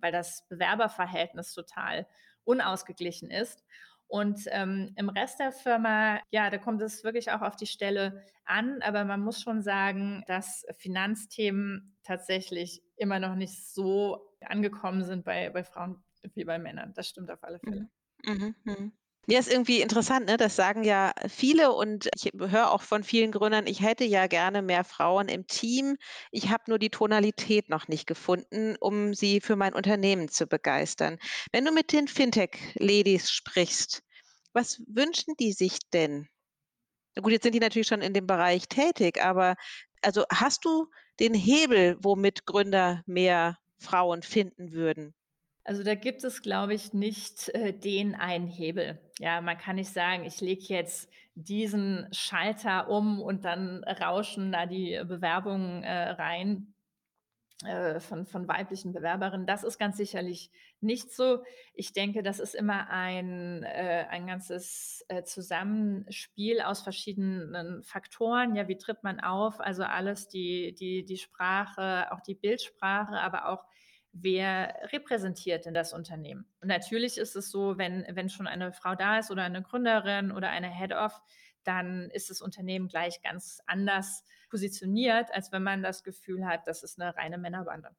weil das Bewerberverhältnis total unausgeglichen ist. Und ähm, im Rest der Firma, ja, da kommt es wirklich auch auf die Stelle an, aber man muss schon sagen, dass Finanzthemen tatsächlich immer noch nicht so angekommen sind bei, bei Frauen wie bei Männern. Das stimmt auf alle Fälle. Mhm. Mhm. Ja, ist irgendwie interessant, ne? Das sagen ja viele und ich höre auch von vielen Gründern, ich hätte ja gerne mehr Frauen im Team. Ich habe nur die Tonalität noch nicht gefunden, um sie für mein Unternehmen zu begeistern. Wenn du mit den Fintech-Ladies sprichst, was wünschen die sich denn? Na gut, jetzt sind die natürlich schon in dem Bereich tätig, aber also hast du den Hebel, womit Gründer mehr Frauen finden würden? Also da gibt es, glaube ich, nicht äh, den einen Hebel. Ja, man kann nicht sagen, ich lege jetzt diesen Schalter um und dann rauschen da die Bewerbungen äh, rein äh, von, von weiblichen Bewerberinnen. Das ist ganz sicherlich nicht so. Ich denke, das ist immer ein, äh, ein ganzes äh, Zusammenspiel aus verschiedenen Faktoren. Ja, wie tritt man auf? Also alles, die, die, die Sprache, auch die Bildsprache, aber auch wer repräsentiert denn das Unternehmen? Und natürlich ist es so, wenn, wenn schon eine Frau da ist oder eine Gründerin oder eine Head-Off, dann ist das Unternehmen gleich ganz anders positioniert, als wenn man das Gefühl hat, das ist eine reine Männerbande.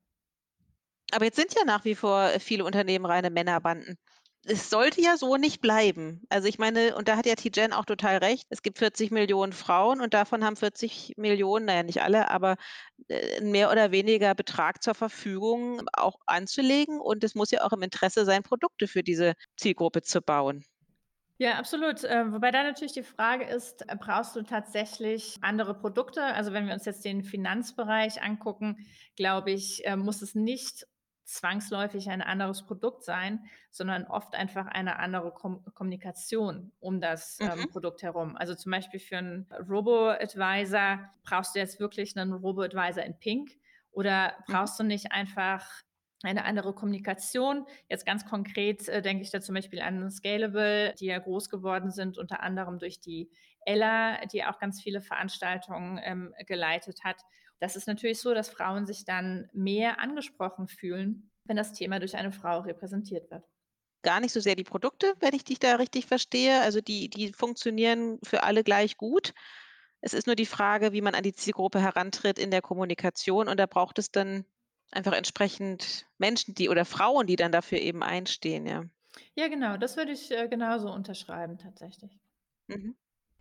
Aber jetzt sind ja nach wie vor viele Unternehmen reine Männerbanden es sollte ja so nicht bleiben. Also ich meine, und da hat ja Tijen auch total recht, es gibt 40 Millionen Frauen und davon haben 40 Millionen, naja, nicht alle, aber äh, mehr oder weniger Betrag zur Verfügung auch anzulegen. Und es muss ja auch im Interesse sein, Produkte für diese Zielgruppe zu bauen. Ja, absolut. Äh, wobei da natürlich die Frage ist, äh, brauchst du tatsächlich andere Produkte? Also wenn wir uns jetzt den Finanzbereich angucken, glaube ich, äh, muss es nicht zwangsläufig ein anderes Produkt sein, sondern oft einfach eine andere Kom Kommunikation um das ähm, mhm. Produkt herum. Also zum Beispiel für einen Robo-Advisor brauchst du jetzt wirklich einen Robo-Advisor in Pink oder mhm. brauchst mhm. du nicht einfach eine andere Kommunikation. Jetzt ganz konkret äh, denke ich da zum Beispiel an Scalable, die ja groß geworden sind, unter anderem durch die Ella, die auch ganz viele Veranstaltungen ähm, geleitet hat. Das ist natürlich so, dass Frauen sich dann mehr angesprochen fühlen, wenn das Thema durch eine Frau repräsentiert wird. Gar nicht so sehr die Produkte, wenn ich dich da richtig verstehe. Also die, die funktionieren für alle gleich gut. Es ist nur die Frage, wie man an die Zielgruppe herantritt in der Kommunikation. Und da braucht es dann einfach entsprechend Menschen, die oder Frauen, die dann dafür eben einstehen, ja. Ja, genau, das würde ich äh, genauso unterschreiben tatsächlich. Mhm.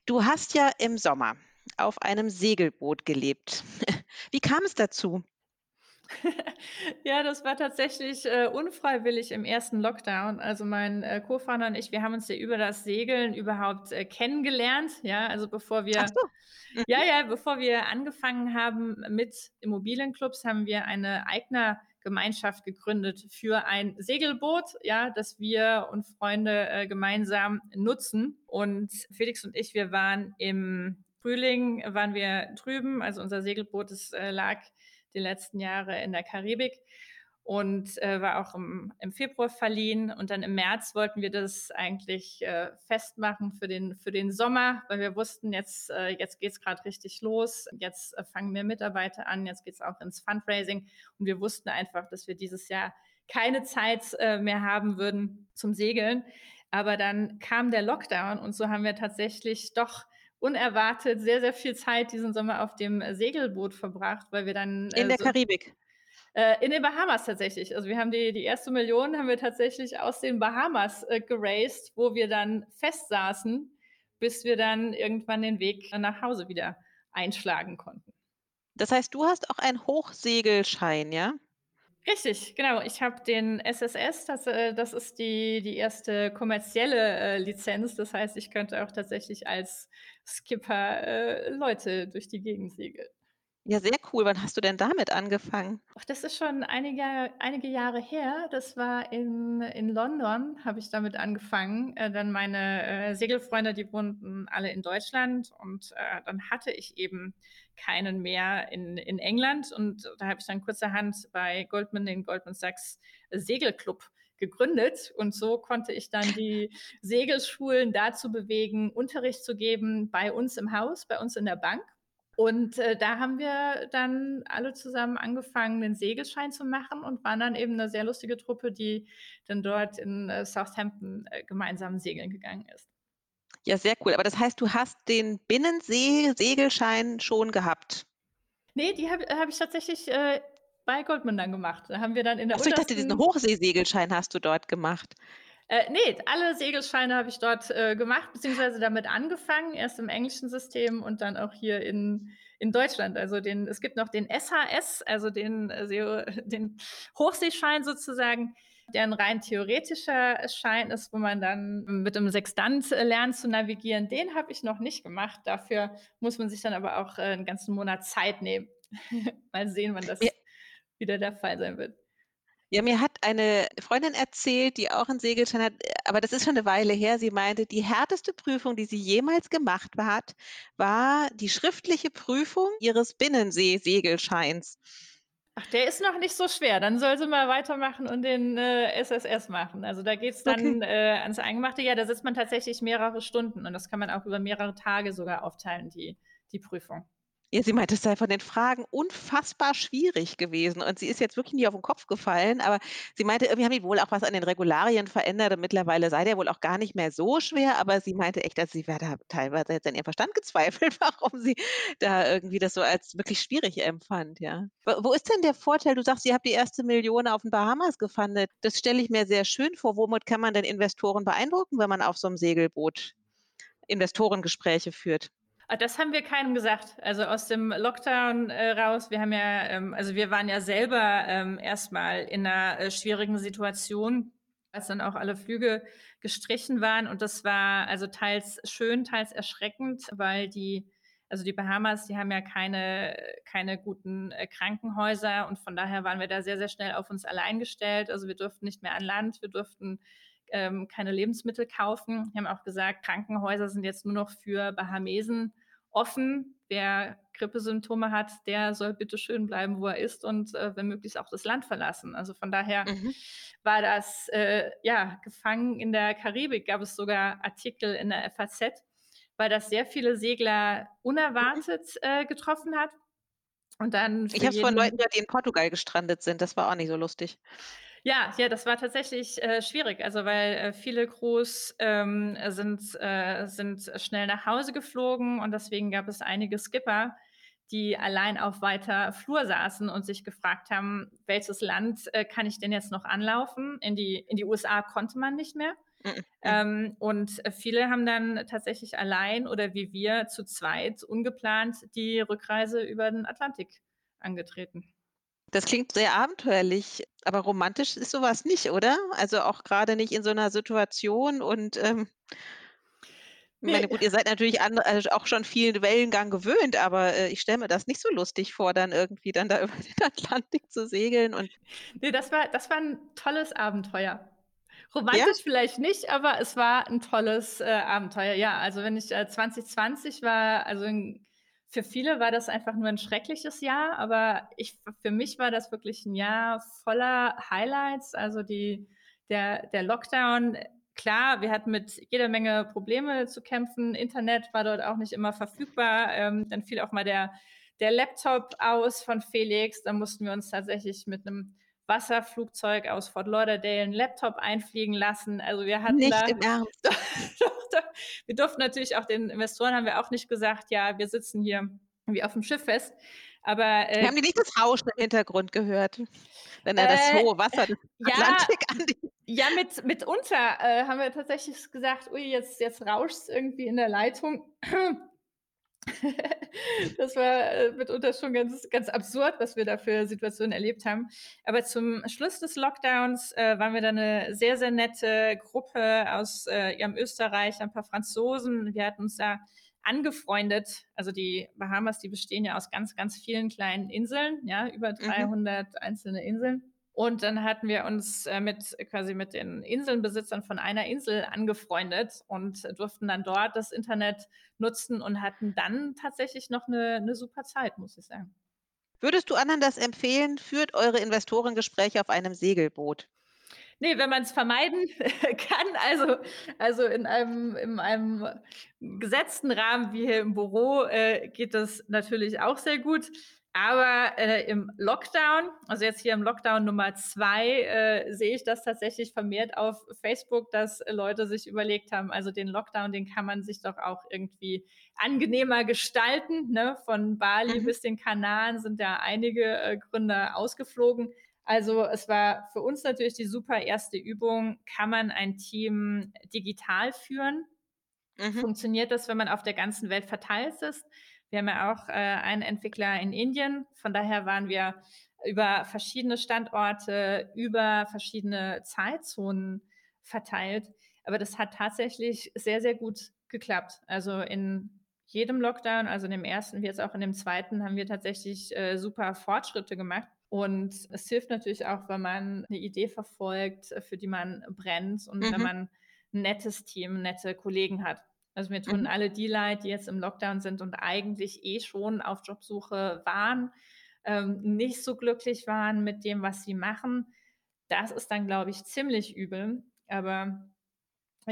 Du hast ja im Sommer auf einem Segelboot gelebt. Wie kam es dazu? Ja, das war tatsächlich, äh, unfreiwillig im ersten Lockdown. Also, mein, äh, Co-Founder und ich, wir haben uns ja über das Segeln überhaupt, äh, kennengelernt, ja, also bevor wir so. Mhm. ja, ja, bevor wir angefangen haben mit Immobilienclubs, haben wir eine Eigner-Gemeinschaft gegründet für ein Segelboot, ja, das wir und Freunde, äh, gemeinsam nutzen. Und Felix und ich, wir waren im Frühling waren wir drüben, also unser Segelboot, das äh, lag die letzten Jahre in der Karibik und äh, war auch im, im, Februar verliehen. Und dann im März wollten wir das eigentlich äh, festmachen für den, für den Sommer, weil wir wussten, jetzt, äh, jetzt geht es gerade richtig los. Jetzt äh, fangen mehr Mitarbeiter an, jetzt geht es auch ins Fundraising. Und wir wussten einfach, dass wir dieses Jahr keine Zeit äh, mehr haben würden zum Segeln. Aber dann kam der Lockdown und so haben wir tatsächlich doch unerwartet sehr, sehr viel Zeit diesen Sommer auf dem Segelboot verbracht, weil wir dann. In äh, der so, Karibik. Äh, in den Bahamas tatsächlich. Also wir haben die, die erste Million haben wir tatsächlich aus den Bahamas äh, geraced, wo wir dann festsaßen, bis wir dann irgendwann den Weg nach Hause wieder einschlagen konnten. Das heißt, du hast auch einen Hochsegelschein, ja? Richtig, genau. Ich habe den SSS, das, äh, das ist die, die erste kommerzielle äh, Lizenz. Das heißt, ich könnte auch tatsächlich als Skipper äh, Leute durch die Gegend segeln. Ja, sehr cool. Wann hast du denn damit angefangen? Ach, das ist schon einige, einige Jahre her. Das war in, in London, habe ich damit angefangen. Äh, dann meine äh, Segelfreunde, die wohnten alle in Deutschland und äh, dann hatte ich eben keinen mehr in, in England und da habe ich dann kurzerhand bei Goldman den Goldman Sachs Segelclub gegründet und so konnte ich dann die Segelschulen dazu bewegen, Unterricht zu geben bei uns im Haus, bei uns in der Bank. Und äh, da haben wir dann alle zusammen angefangen, den Segelschein zu machen und waren dann eben eine sehr lustige Truppe, die dann dort in äh, Southampton äh, gemeinsam segeln gegangen ist. Ja, sehr cool. Aber das heißt, du hast den Binnensee-Segelschein schon gehabt? Nee, die habe hab ich tatsächlich äh, bei Goldman dann gemacht. Da haben wir dann in der Achso, ich dachte, diesen Hochseesegelschein hast du dort gemacht. Äh, nee, alle Segelscheine habe ich dort äh, gemacht, beziehungsweise damit angefangen, erst im englischen System und dann auch hier in, in Deutschland. Also den, es gibt noch den SHS, also den, also den Hochseeschein sozusagen, der ein rein theoretischer Schein ist, wo man dann mit einem Sextant äh, lernt zu navigieren. Den habe ich noch nicht gemacht. Dafür muss man sich dann aber auch äh, einen ganzen Monat Zeit nehmen. Mal sehen, wann das ja. Wieder der Fall sein wird. Ja, mir hat eine Freundin erzählt, die auch einen Segelschein hat, aber das ist schon eine Weile her. Sie meinte, die härteste Prüfung, die sie jemals gemacht hat, war die schriftliche Prüfung ihres Binnensee-Segelscheins. Ach, der ist noch nicht so schwer. Dann soll sie mal weitermachen und den äh, SSS machen. Also da geht es dann okay. äh, ans Eingemachte. Ja, da sitzt man tatsächlich mehrere Stunden und das kann man auch über mehrere Tage sogar aufteilen, die, die Prüfung. Ja, sie meinte, es sei von den Fragen unfassbar schwierig gewesen. Und sie ist jetzt wirklich nie auf den Kopf gefallen, aber sie meinte, irgendwie haben die wohl auch was an den Regularien verändert und mittlerweile sei der wohl auch gar nicht mehr so schwer, aber sie meinte echt, dass sie wäre da teilweise jetzt an ihrem Verstand gezweifelt, warum sie da irgendwie das so als wirklich schwierig empfand, ja. Wo ist denn der Vorteil? Du sagst, ihr habt die erste Million auf den Bahamas gefandet. Das stelle ich mir sehr schön vor. Womit kann man denn Investoren beeindrucken, wenn man auf so einem Segelboot Investorengespräche führt? Ah, das haben wir keinem gesagt. Also aus dem Lockdown äh, raus, wir haben ja, ähm, also wir waren ja selber ähm, erstmal in einer äh, schwierigen Situation, als dann auch alle Flüge gestrichen waren. Und das war also teils schön, teils erschreckend, weil die, also die Bahamas, die haben ja keine, keine guten äh, Krankenhäuser und von daher waren wir da sehr, sehr schnell auf uns allein gestellt. Also wir durften nicht mehr an Land, wir durften ähm, keine Lebensmittel kaufen. Wir haben auch gesagt, Krankenhäuser sind jetzt nur noch für Bahamesen offen. Wer Grippesymptome hat, der soll bitte schön bleiben, wo er ist und äh, wenn möglich auch das Land verlassen. Also von daher mhm. war das äh, ja gefangen in der Karibik. Gab es sogar Artikel in der FAZ, weil das sehr viele Segler unerwartet mhm. äh, getroffen hat. Und dann ich habe es von Leuten gehört, die in Portugal gestrandet sind. Das war auch nicht so lustig. Ja, ja, das war tatsächlich äh, schwierig, also weil äh, viele Crews ähm, sind, äh, sind schnell nach Hause geflogen und deswegen gab es einige Skipper, die allein auf weiter Flur saßen und sich gefragt haben, welches Land äh, kann ich denn jetzt noch anlaufen? In die, in die USA konnte man nicht mehr. Mhm. Ähm, und viele haben dann tatsächlich allein oder wie wir zu zweit ungeplant die Rückreise über den Atlantik angetreten. Das klingt sehr abenteuerlich, aber romantisch ist sowas nicht, oder? Also auch gerade nicht in so einer Situation und ähm, ich meine, gut, ihr seid natürlich an, also auch schon viel Wellengang gewöhnt, aber äh, ich stelle mir das nicht so lustig vor, dann irgendwie dann da über den Atlantik zu segeln und. Nee, das war, das war ein tolles Abenteuer. Romantisch ja? vielleicht nicht, aber es war ein tolles äh, Abenteuer. Ja, also wenn ich äh, 2020 war, also in für viele war das einfach nur ein schreckliches Jahr, aber ich, für mich war das wirklich ein Jahr voller Highlights. Also die, der, der Lockdown, klar, wir hatten mit jeder Menge Probleme zu kämpfen. Internet war dort auch nicht immer verfügbar. Ähm, dann fiel auch mal der, der Laptop aus von Felix. Da mussten wir uns tatsächlich mit einem Wasserflugzeug aus Fort Lauderdale einen Laptop einfliegen lassen. Also wir hatten nicht da, im Ernst. Doch, doch. Wir durften natürlich auch den Investoren haben wir auch nicht gesagt, ja, wir sitzen hier wie auf dem Schiff fest. Aber äh, haben die nicht das Rauschen im Hintergrund gehört, wenn er äh, das hohe Wasser des Atlantik ja, an die ja, mit, mitunter äh, haben wir tatsächlich gesagt, ui, jetzt, jetzt rauscht es irgendwie in der Leitung. das war äh, mitunter schon ganz, ganz absurd, was wir da für Situationen erlebt haben. Aber zum Schluss des Lockdowns äh, waren wir dann eine sehr, sehr nette Gruppe aus äh, ja, Österreich, ein paar Franzosen. Wir hatten uns da angefreundet. Also die Bahamas, die bestehen ja aus ganz, ganz vielen kleinen Inseln, ja, über 300 mhm. einzelne Inseln. Und dann hatten wir uns äh, mit quasi mit den Inselnbesitzern von einer Insel angefreundet und durften dann dort das Internet nutzen und hatten dann tatsächlich noch eine, eine super Zeit, muss ich sagen. Würdest du anderen das empfehlen? Führt eure Investorengespräche auf einem Segelboot? Nee, wenn man es vermeiden kann, also, also in einem, in einem gesetzten Rahmen wie hier im Büro, äh, geht das natürlich auch sehr gut. Aber äh, im Lockdown, also jetzt hier im Lockdown Nummer zwei, äh, sehe ich das tatsächlich vermehrt auf Facebook, dass Leute sich überlegt haben, also den Lockdown, den kann man sich doch auch irgendwie angenehmer gestalten. Ne? Von Bali mhm. bis den Kanaren sind ja einige äh, Gründer ausgeflogen. Also es war für uns natürlich die super erste Übung, kann man ein Team digital führen? Mhm. Funktioniert das, wenn man auf der ganzen Welt verteilt ist? Wir haben ja auch äh, einen Entwickler in Indien, von daher waren wir über verschiedene Standorte, über verschiedene Zeitzonen verteilt. Aber das hat tatsächlich sehr, sehr gut geklappt. Also in jedem Lockdown, also in dem ersten wie jetzt auch in dem zweiten, haben wir tatsächlich äh, super Fortschritte gemacht. Und es hilft natürlich auch, wenn man eine Idee verfolgt, für die man brennt und mhm. wenn man ein nettes Team, nette Kollegen hat. Also mir tun mhm. alle die leid, die jetzt im Lockdown sind und eigentlich eh schon auf Jobsuche waren, ähm, nicht so glücklich waren mit dem, was sie machen. Das ist dann, glaube ich, ziemlich übel. Aber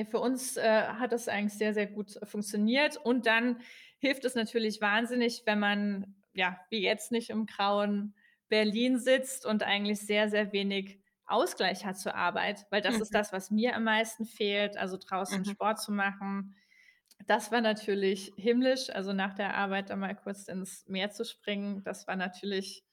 für uns äh, hat das eigentlich sehr, sehr gut funktioniert. Und dann hilft es natürlich wahnsinnig, wenn man, ja, wie jetzt nicht im grauen Berlin sitzt und eigentlich sehr, sehr wenig Ausgleich hat zur Arbeit, weil das mhm. ist das, was mir am meisten fehlt, also draußen mhm. Sport zu machen. Das war natürlich himmlisch, also nach der Arbeit da mal kurz ins Meer zu springen, das war natürlich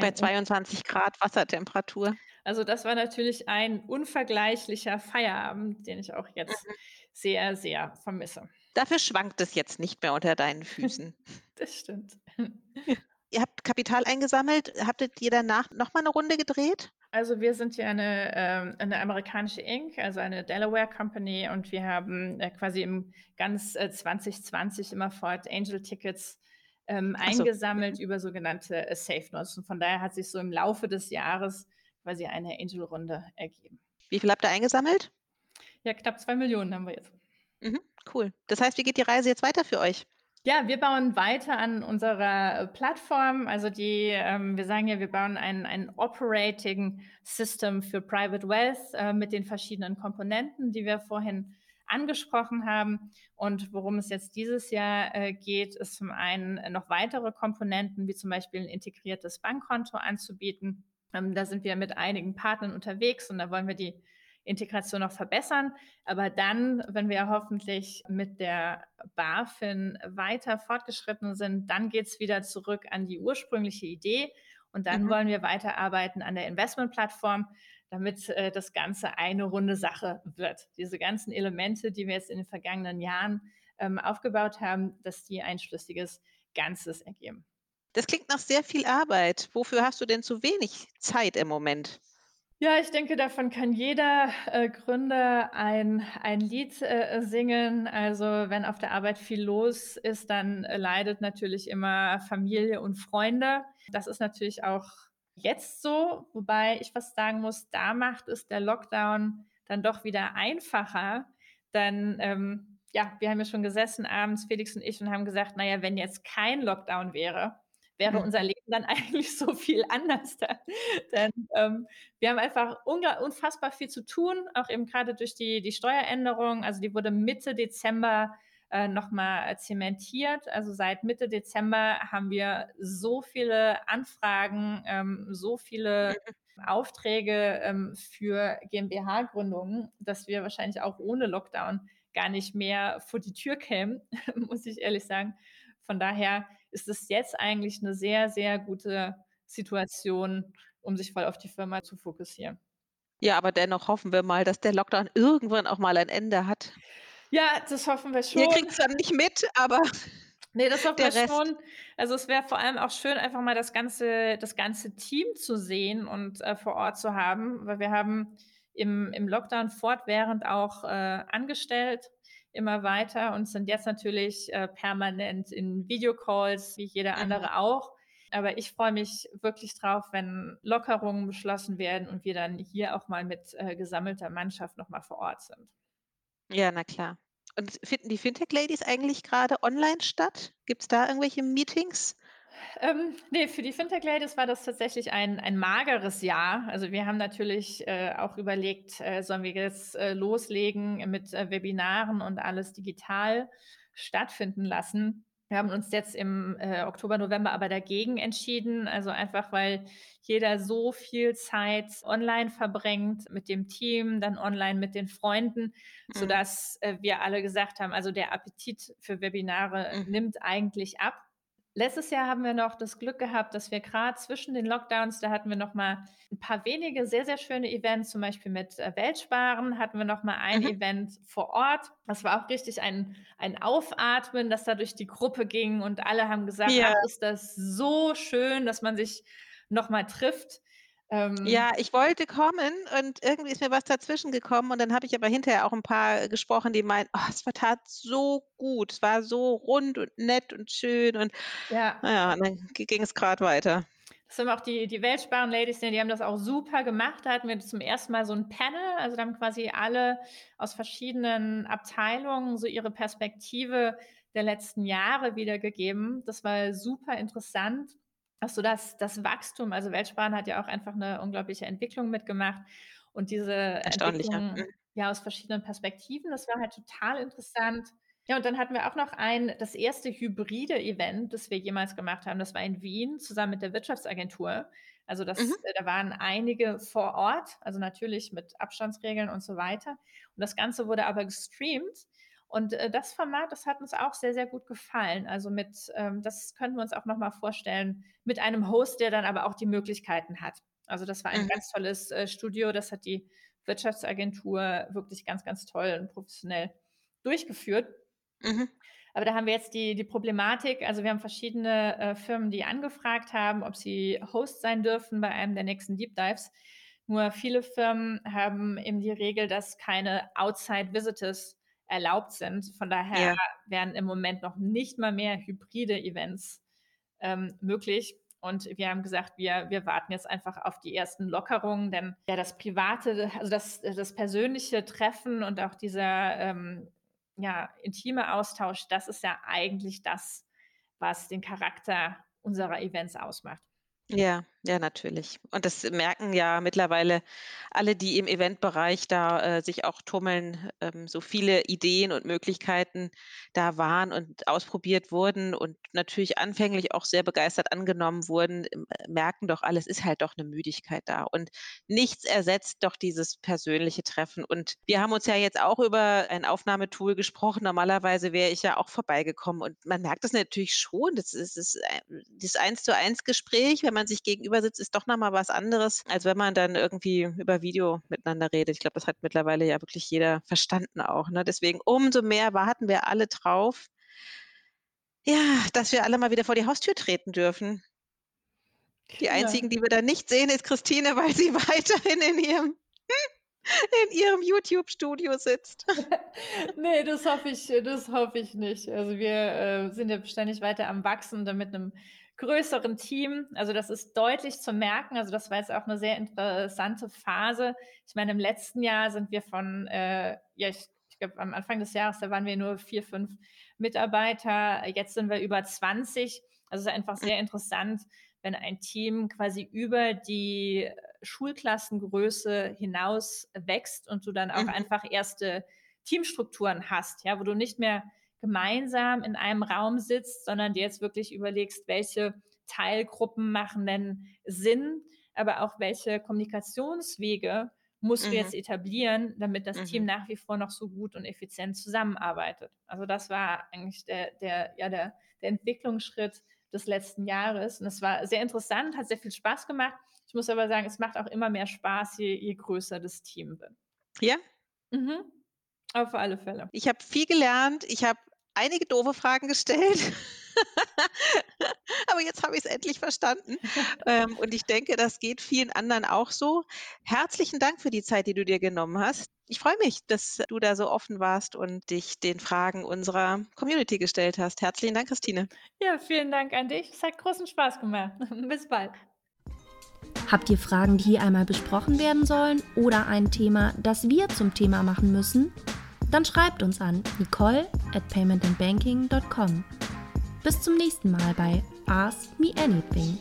bei 22 Grad Wassertemperatur. Also das war natürlich ein unvergleichlicher Feierabend, den ich auch jetzt mhm. sehr, sehr vermisse. Dafür schwankt es jetzt nicht mehr unter deinen Füßen. das stimmt. Ihr habt Kapital eingesammelt. Habtet ihr danach nochmal eine Runde gedreht? Also wir sind ja eine, ähm, eine amerikanische Inc., also eine Delaware Company und wir haben äh, quasi im ganz äh, 2020 immer fort Angel Tickets ähm, so. eingesammelt über sogenannte äh, Safe Notes. Und von daher hat sich so im Laufe des Jahres quasi eine Angel-Runde ergeben. Wie viel habt ihr eingesammelt? Ja, knapp zwei Millionen haben wir jetzt. Mhm, cool. Das heißt, wie geht die Reise jetzt weiter für euch? Ja, wir bauen weiter an unserer Plattform. Also die, ähm, wir sagen ja, wir bauen ein, ein Operating System für Private Wealth äh, mit den verschiedenen Komponenten, die wir vorhin angesprochen haben. Und worum es jetzt dieses Jahr äh, geht, ist zum einen noch weitere Komponenten, wie zum Beispiel ein integriertes Bankkonto anzubieten. Ähm, da sind wir mit einigen Partnern unterwegs und da wollen wir die Integration noch verbessern. Aber dann, wenn wir hoffentlich mit der BaFin weiter fortgeschritten sind, dann geht es wieder zurück an die ursprüngliche Idee. Und dann mhm. wollen wir weiterarbeiten an der Investmentplattform, damit äh, das Ganze eine runde Sache wird. Diese ganzen Elemente, die wir jetzt in den vergangenen Jahren ähm, aufgebaut haben, dass die ein schlüssiges Ganzes ergeben. Das klingt nach sehr viel Arbeit. Wofür hast du denn zu wenig Zeit im Moment? Ja, ich denke, davon kann jeder äh, Gründer ein, ein Lied äh, singen. Also wenn auf der Arbeit viel los ist, dann äh, leidet natürlich immer Familie und Freunde. Das ist natürlich auch jetzt so, wobei ich was sagen muss, da macht es der Lockdown dann doch wieder einfacher. Dann, ähm, ja, wir haben ja schon gesessen abends, Felix und ich, und haben gesagt, naja, wenn jetzt kein Lockdown wäre, wäre mhm. unser Leben dann eigentlich so viel anders. Da. Denn ähm, wir haben einfach unfassbar viel zu tun, auch eben gerade durch die, die Steueränderung. Also die wurde Mitte Dezember äh, nochmal zementiert. Also seit Mitte Dezember haben wir so viele Anfragen, ähm, so viele mhm. Aufträge ähm, für GmbH-Gründungen, dass wir wahrscheinlich auch ohne Lockdown gar nicht mehr vor die Tür kämen, muss ich ehrlich sagen. Von daher ist es jetzt eigentlich eine sehr, sehr gute Situation, um sich voll auf die Firma zu fokussieren. Ja, aber dennoch hoffen wir mal, dass der Lockdown irgendwann auch mal ein Ende hat. Ja, das hoffen wir schon. Ihr kriegt es dann nicht mit, aber Nee, das hoffen wir Rest. schon. Also es wäre vor allem auch schön, einfach mal das ganze, das ganze Team zu sehen und äh, vor Ort zu haben, weil wir haben im, im Lockdown fortwährend auch äh, angestellt immer weiter und sind jetzt natürlich äh, permanent in Videocalls, wie jeder mhm. andere auch. Aber ich freue mich wirklich drauf, wenn Lockerungen beschlossen werden und wir dann hier auch mal mit äh, gesammelter Mannschaft nochmal vor Ort sind. Ja, na klar. Und finden die Fintech-Ladies eigentlich gerade online statt? Gibt es da irgendwelche Meetings? Ähm, ne, für die Fintech-Ladies war das tatsächlich ein, ein mageres Jahr. Also wir haben natürlich äh, auch überlegt, äh, sollen wir jetzt äh, loslegen mit äh, Webinaren und alles digital stattfinden lassen. Wir haben uns jetzt im äh, Oktober, November aber dagegen entschieden. Also einfach, weil jeder so viel Zeit online verbringt mit dem Team, dann online mit den Freunden, mhm. sodass äh, wir alle gesagt haben, also der Appetit für Webinare mhm. nimmt eigentlich ab letztes Jahr haben wir noch das Glück gehabt, dass wir gerade zwischen den Lockdowns, da hatten wir noch mal ein paar wenige sehr, sehr schöne Events, zum Beispiel mit äh, Weltsparen hatten wir noch mal ein mhm. Event vor Ort. Das war auch richtig ein, ein Aufatmen, das da durch die Gruppe ging und alle haben gesagt, ja. ach, ist das so schön, dass man sich noch mal trifft. Ähm, ja, ich wollte kommen und irgendwie ist mir was dazwischen gekommen und dann habe ich aber hinterher auch ein paar gesprochen, die meinen, oh, es war tat so gut, es war so rund und nett und schön und ja, naja, dann ging es gerade weiter. Das haben auch die, die Weltsparen-Ladies, die haben das auch super gemacht. Da hatten wir zum ersten Mal so ein Panel. Also da haben quasi alle aus verschiedenen Abteilungen so ihre Perspektive der letzten Jahre wiedergegeben. Das war super interessant. Hast du das, das Wachstum, also Weltsparen hat ja auch einfach eine unglaubliche Entwicklung mitgemacht und diese Entwicklung mhm. ja aus verschiedenen Perspektiven, das war halt total interessant. Ja, und dann hatten wir auch noch ein, das erste hybride Event, das wir jemals gemacht haben. Das war in Wien zusammen mit der Wirtschaftsagentur. Also das, mhm. Äh, da waren einige vor Ort, also natürlich mit Abstandsregeln und so weiter. Und das Ganze wurde aber gestreamt. Und äh, das Format, das hat uns auch sehr, sehr gut gefallen. Also mit, ähm, das könnten wir uns auch nochmal vorstellen, mit einem Host, der dann aber auch die Möglichkeiten hat. Also das war ein mhm. ganz tolles äh, Studio, das hat die Wirtschaftsagentur wirklich ganz, ganz toll und professionell durchgeführt. Mhm. Aber da haben wir jetzt die, die Problematik, also wir haben verschiedene äh, Firmen, die angefragt haben, ob sie Host sein dürfen bei einem der nächsten Deep Dives. Nur viele Firmen haben eben die Regel, dass keine Outside Visitors erlaubt sind. Von daher ja. werden im Moment noch nicht mal mehr hybride Events ähm, möglich. Und wir haben gesagt, wir, wir warten jetzt einfach auf die ersten Lockerungen, denn ja, das private, also das, das persönliche Treffen und auch dieser ähm, ja, intime Austausch, das ist ja eigentlich das, was den Charakter unserer Events ausmacht. Ja, ja, natürlich. Und das merken ja mittlerweile alle, die im Eventbereich da äh, sich auch tummeln, ähm, so viele Ideen und Möglichkeiten da waren und ausprobiert wurden und natürlich anfänglich auch sehr begeistert angenommen wurden, äh, merken doch alles ist halt doch eine Müdigkeit da. Und nichts ersetzt doch dieses persönliche Treffen. Und wir haben uns ja jetzt auch über ein Aufnahmetool gesprochen. Normalerweise wäre ich ja auch vorbeigekommen. Und man merkt das natürlich schon. Das ist, das, ist, das Eins zu eins Gespräch, wenn man sich gegenüber gegenüber sitzt, ist doch nochmal was anderes, als wenn man dann irgendwie über Video miteinander redet. Ich glaube, das hat mittlerweile ja wirklich jeder verstanden auch. Ne? Deswegen umso mehr warten wir alle drauf, ja, dass wir alle mal wieder vor die Haustür treten dürfen. Die ja. einzigen, die wir da nicht sehen, ist Christine, weil sie weiterhin in ihrem in ihrem YouTube-Studio sitzt. nee, das hoffe ich, das hoffe ich nicht. Also wir äh, sind ja ständig weiter am Wachsen, damit einem größeren Team. Also das ist deutlich zu merken. Also das war jetzt auch eine sehr interessante Phase. Ich meine, im letzten Jahr sind wir von, äh, ja, ich, ich glaube, am Anfang des Jahres, da waren wir nur vier, fünf Mitarbeiter. Jetzt sind wir über 20. Also es ist einfach sehr interessant, wenn ein Team quasi über die Schulklassengröße hinaus wächst und du dann auch mhm. einfach erste Teamstrukturen hast, ja, wo du nicht mehr gemeinsam in einem Raum sitzt, sondern dir jetzt wirklich überlegst, welche Teilgruppen machen denn Sinn, aber auch welche Kommunikationswege musst mhm. du jetzt etablieren, damit das mhm. Team nach wie vor noch so gut und effizient zusammenarbeitet. Also das war eigentlich der, der, ja, der, der Entwicklungsschritt des letzten Jahres. Und es war sehr interessant, hat sehr viel Spaß gemacht. Ich muss aber sagen, es macht auch immer mehr Spaß, je, je größer das Team wird. Ja? Mhm. Auf alle Fälle. Ich habe viel gelernt. Ich habe einige doofe Fragen gestellt. Aber jetzt habe ich es endlich verstanden. ähm, und ich denke, das geht vielen anderen auch so. Herzlichen Dank für die Zeit, die du dir genommen hast. Ich freue mich, dass du da so offen warst und dich den Fragen unserer Community gestellt hast. Herzlichen Dank, Christine. Ja, vielen Dank an dich. Es hat großen Spaß gemacht. Bis bald. Habt ihr Fragen, die hier einmal besprochen werden sollen oder ein Thema, das wir zum Thema machen müssen? Dann schreibt uns an nicole at paymentandbanking.com. Bis zum nächsten Mal bei Ask Me Anything.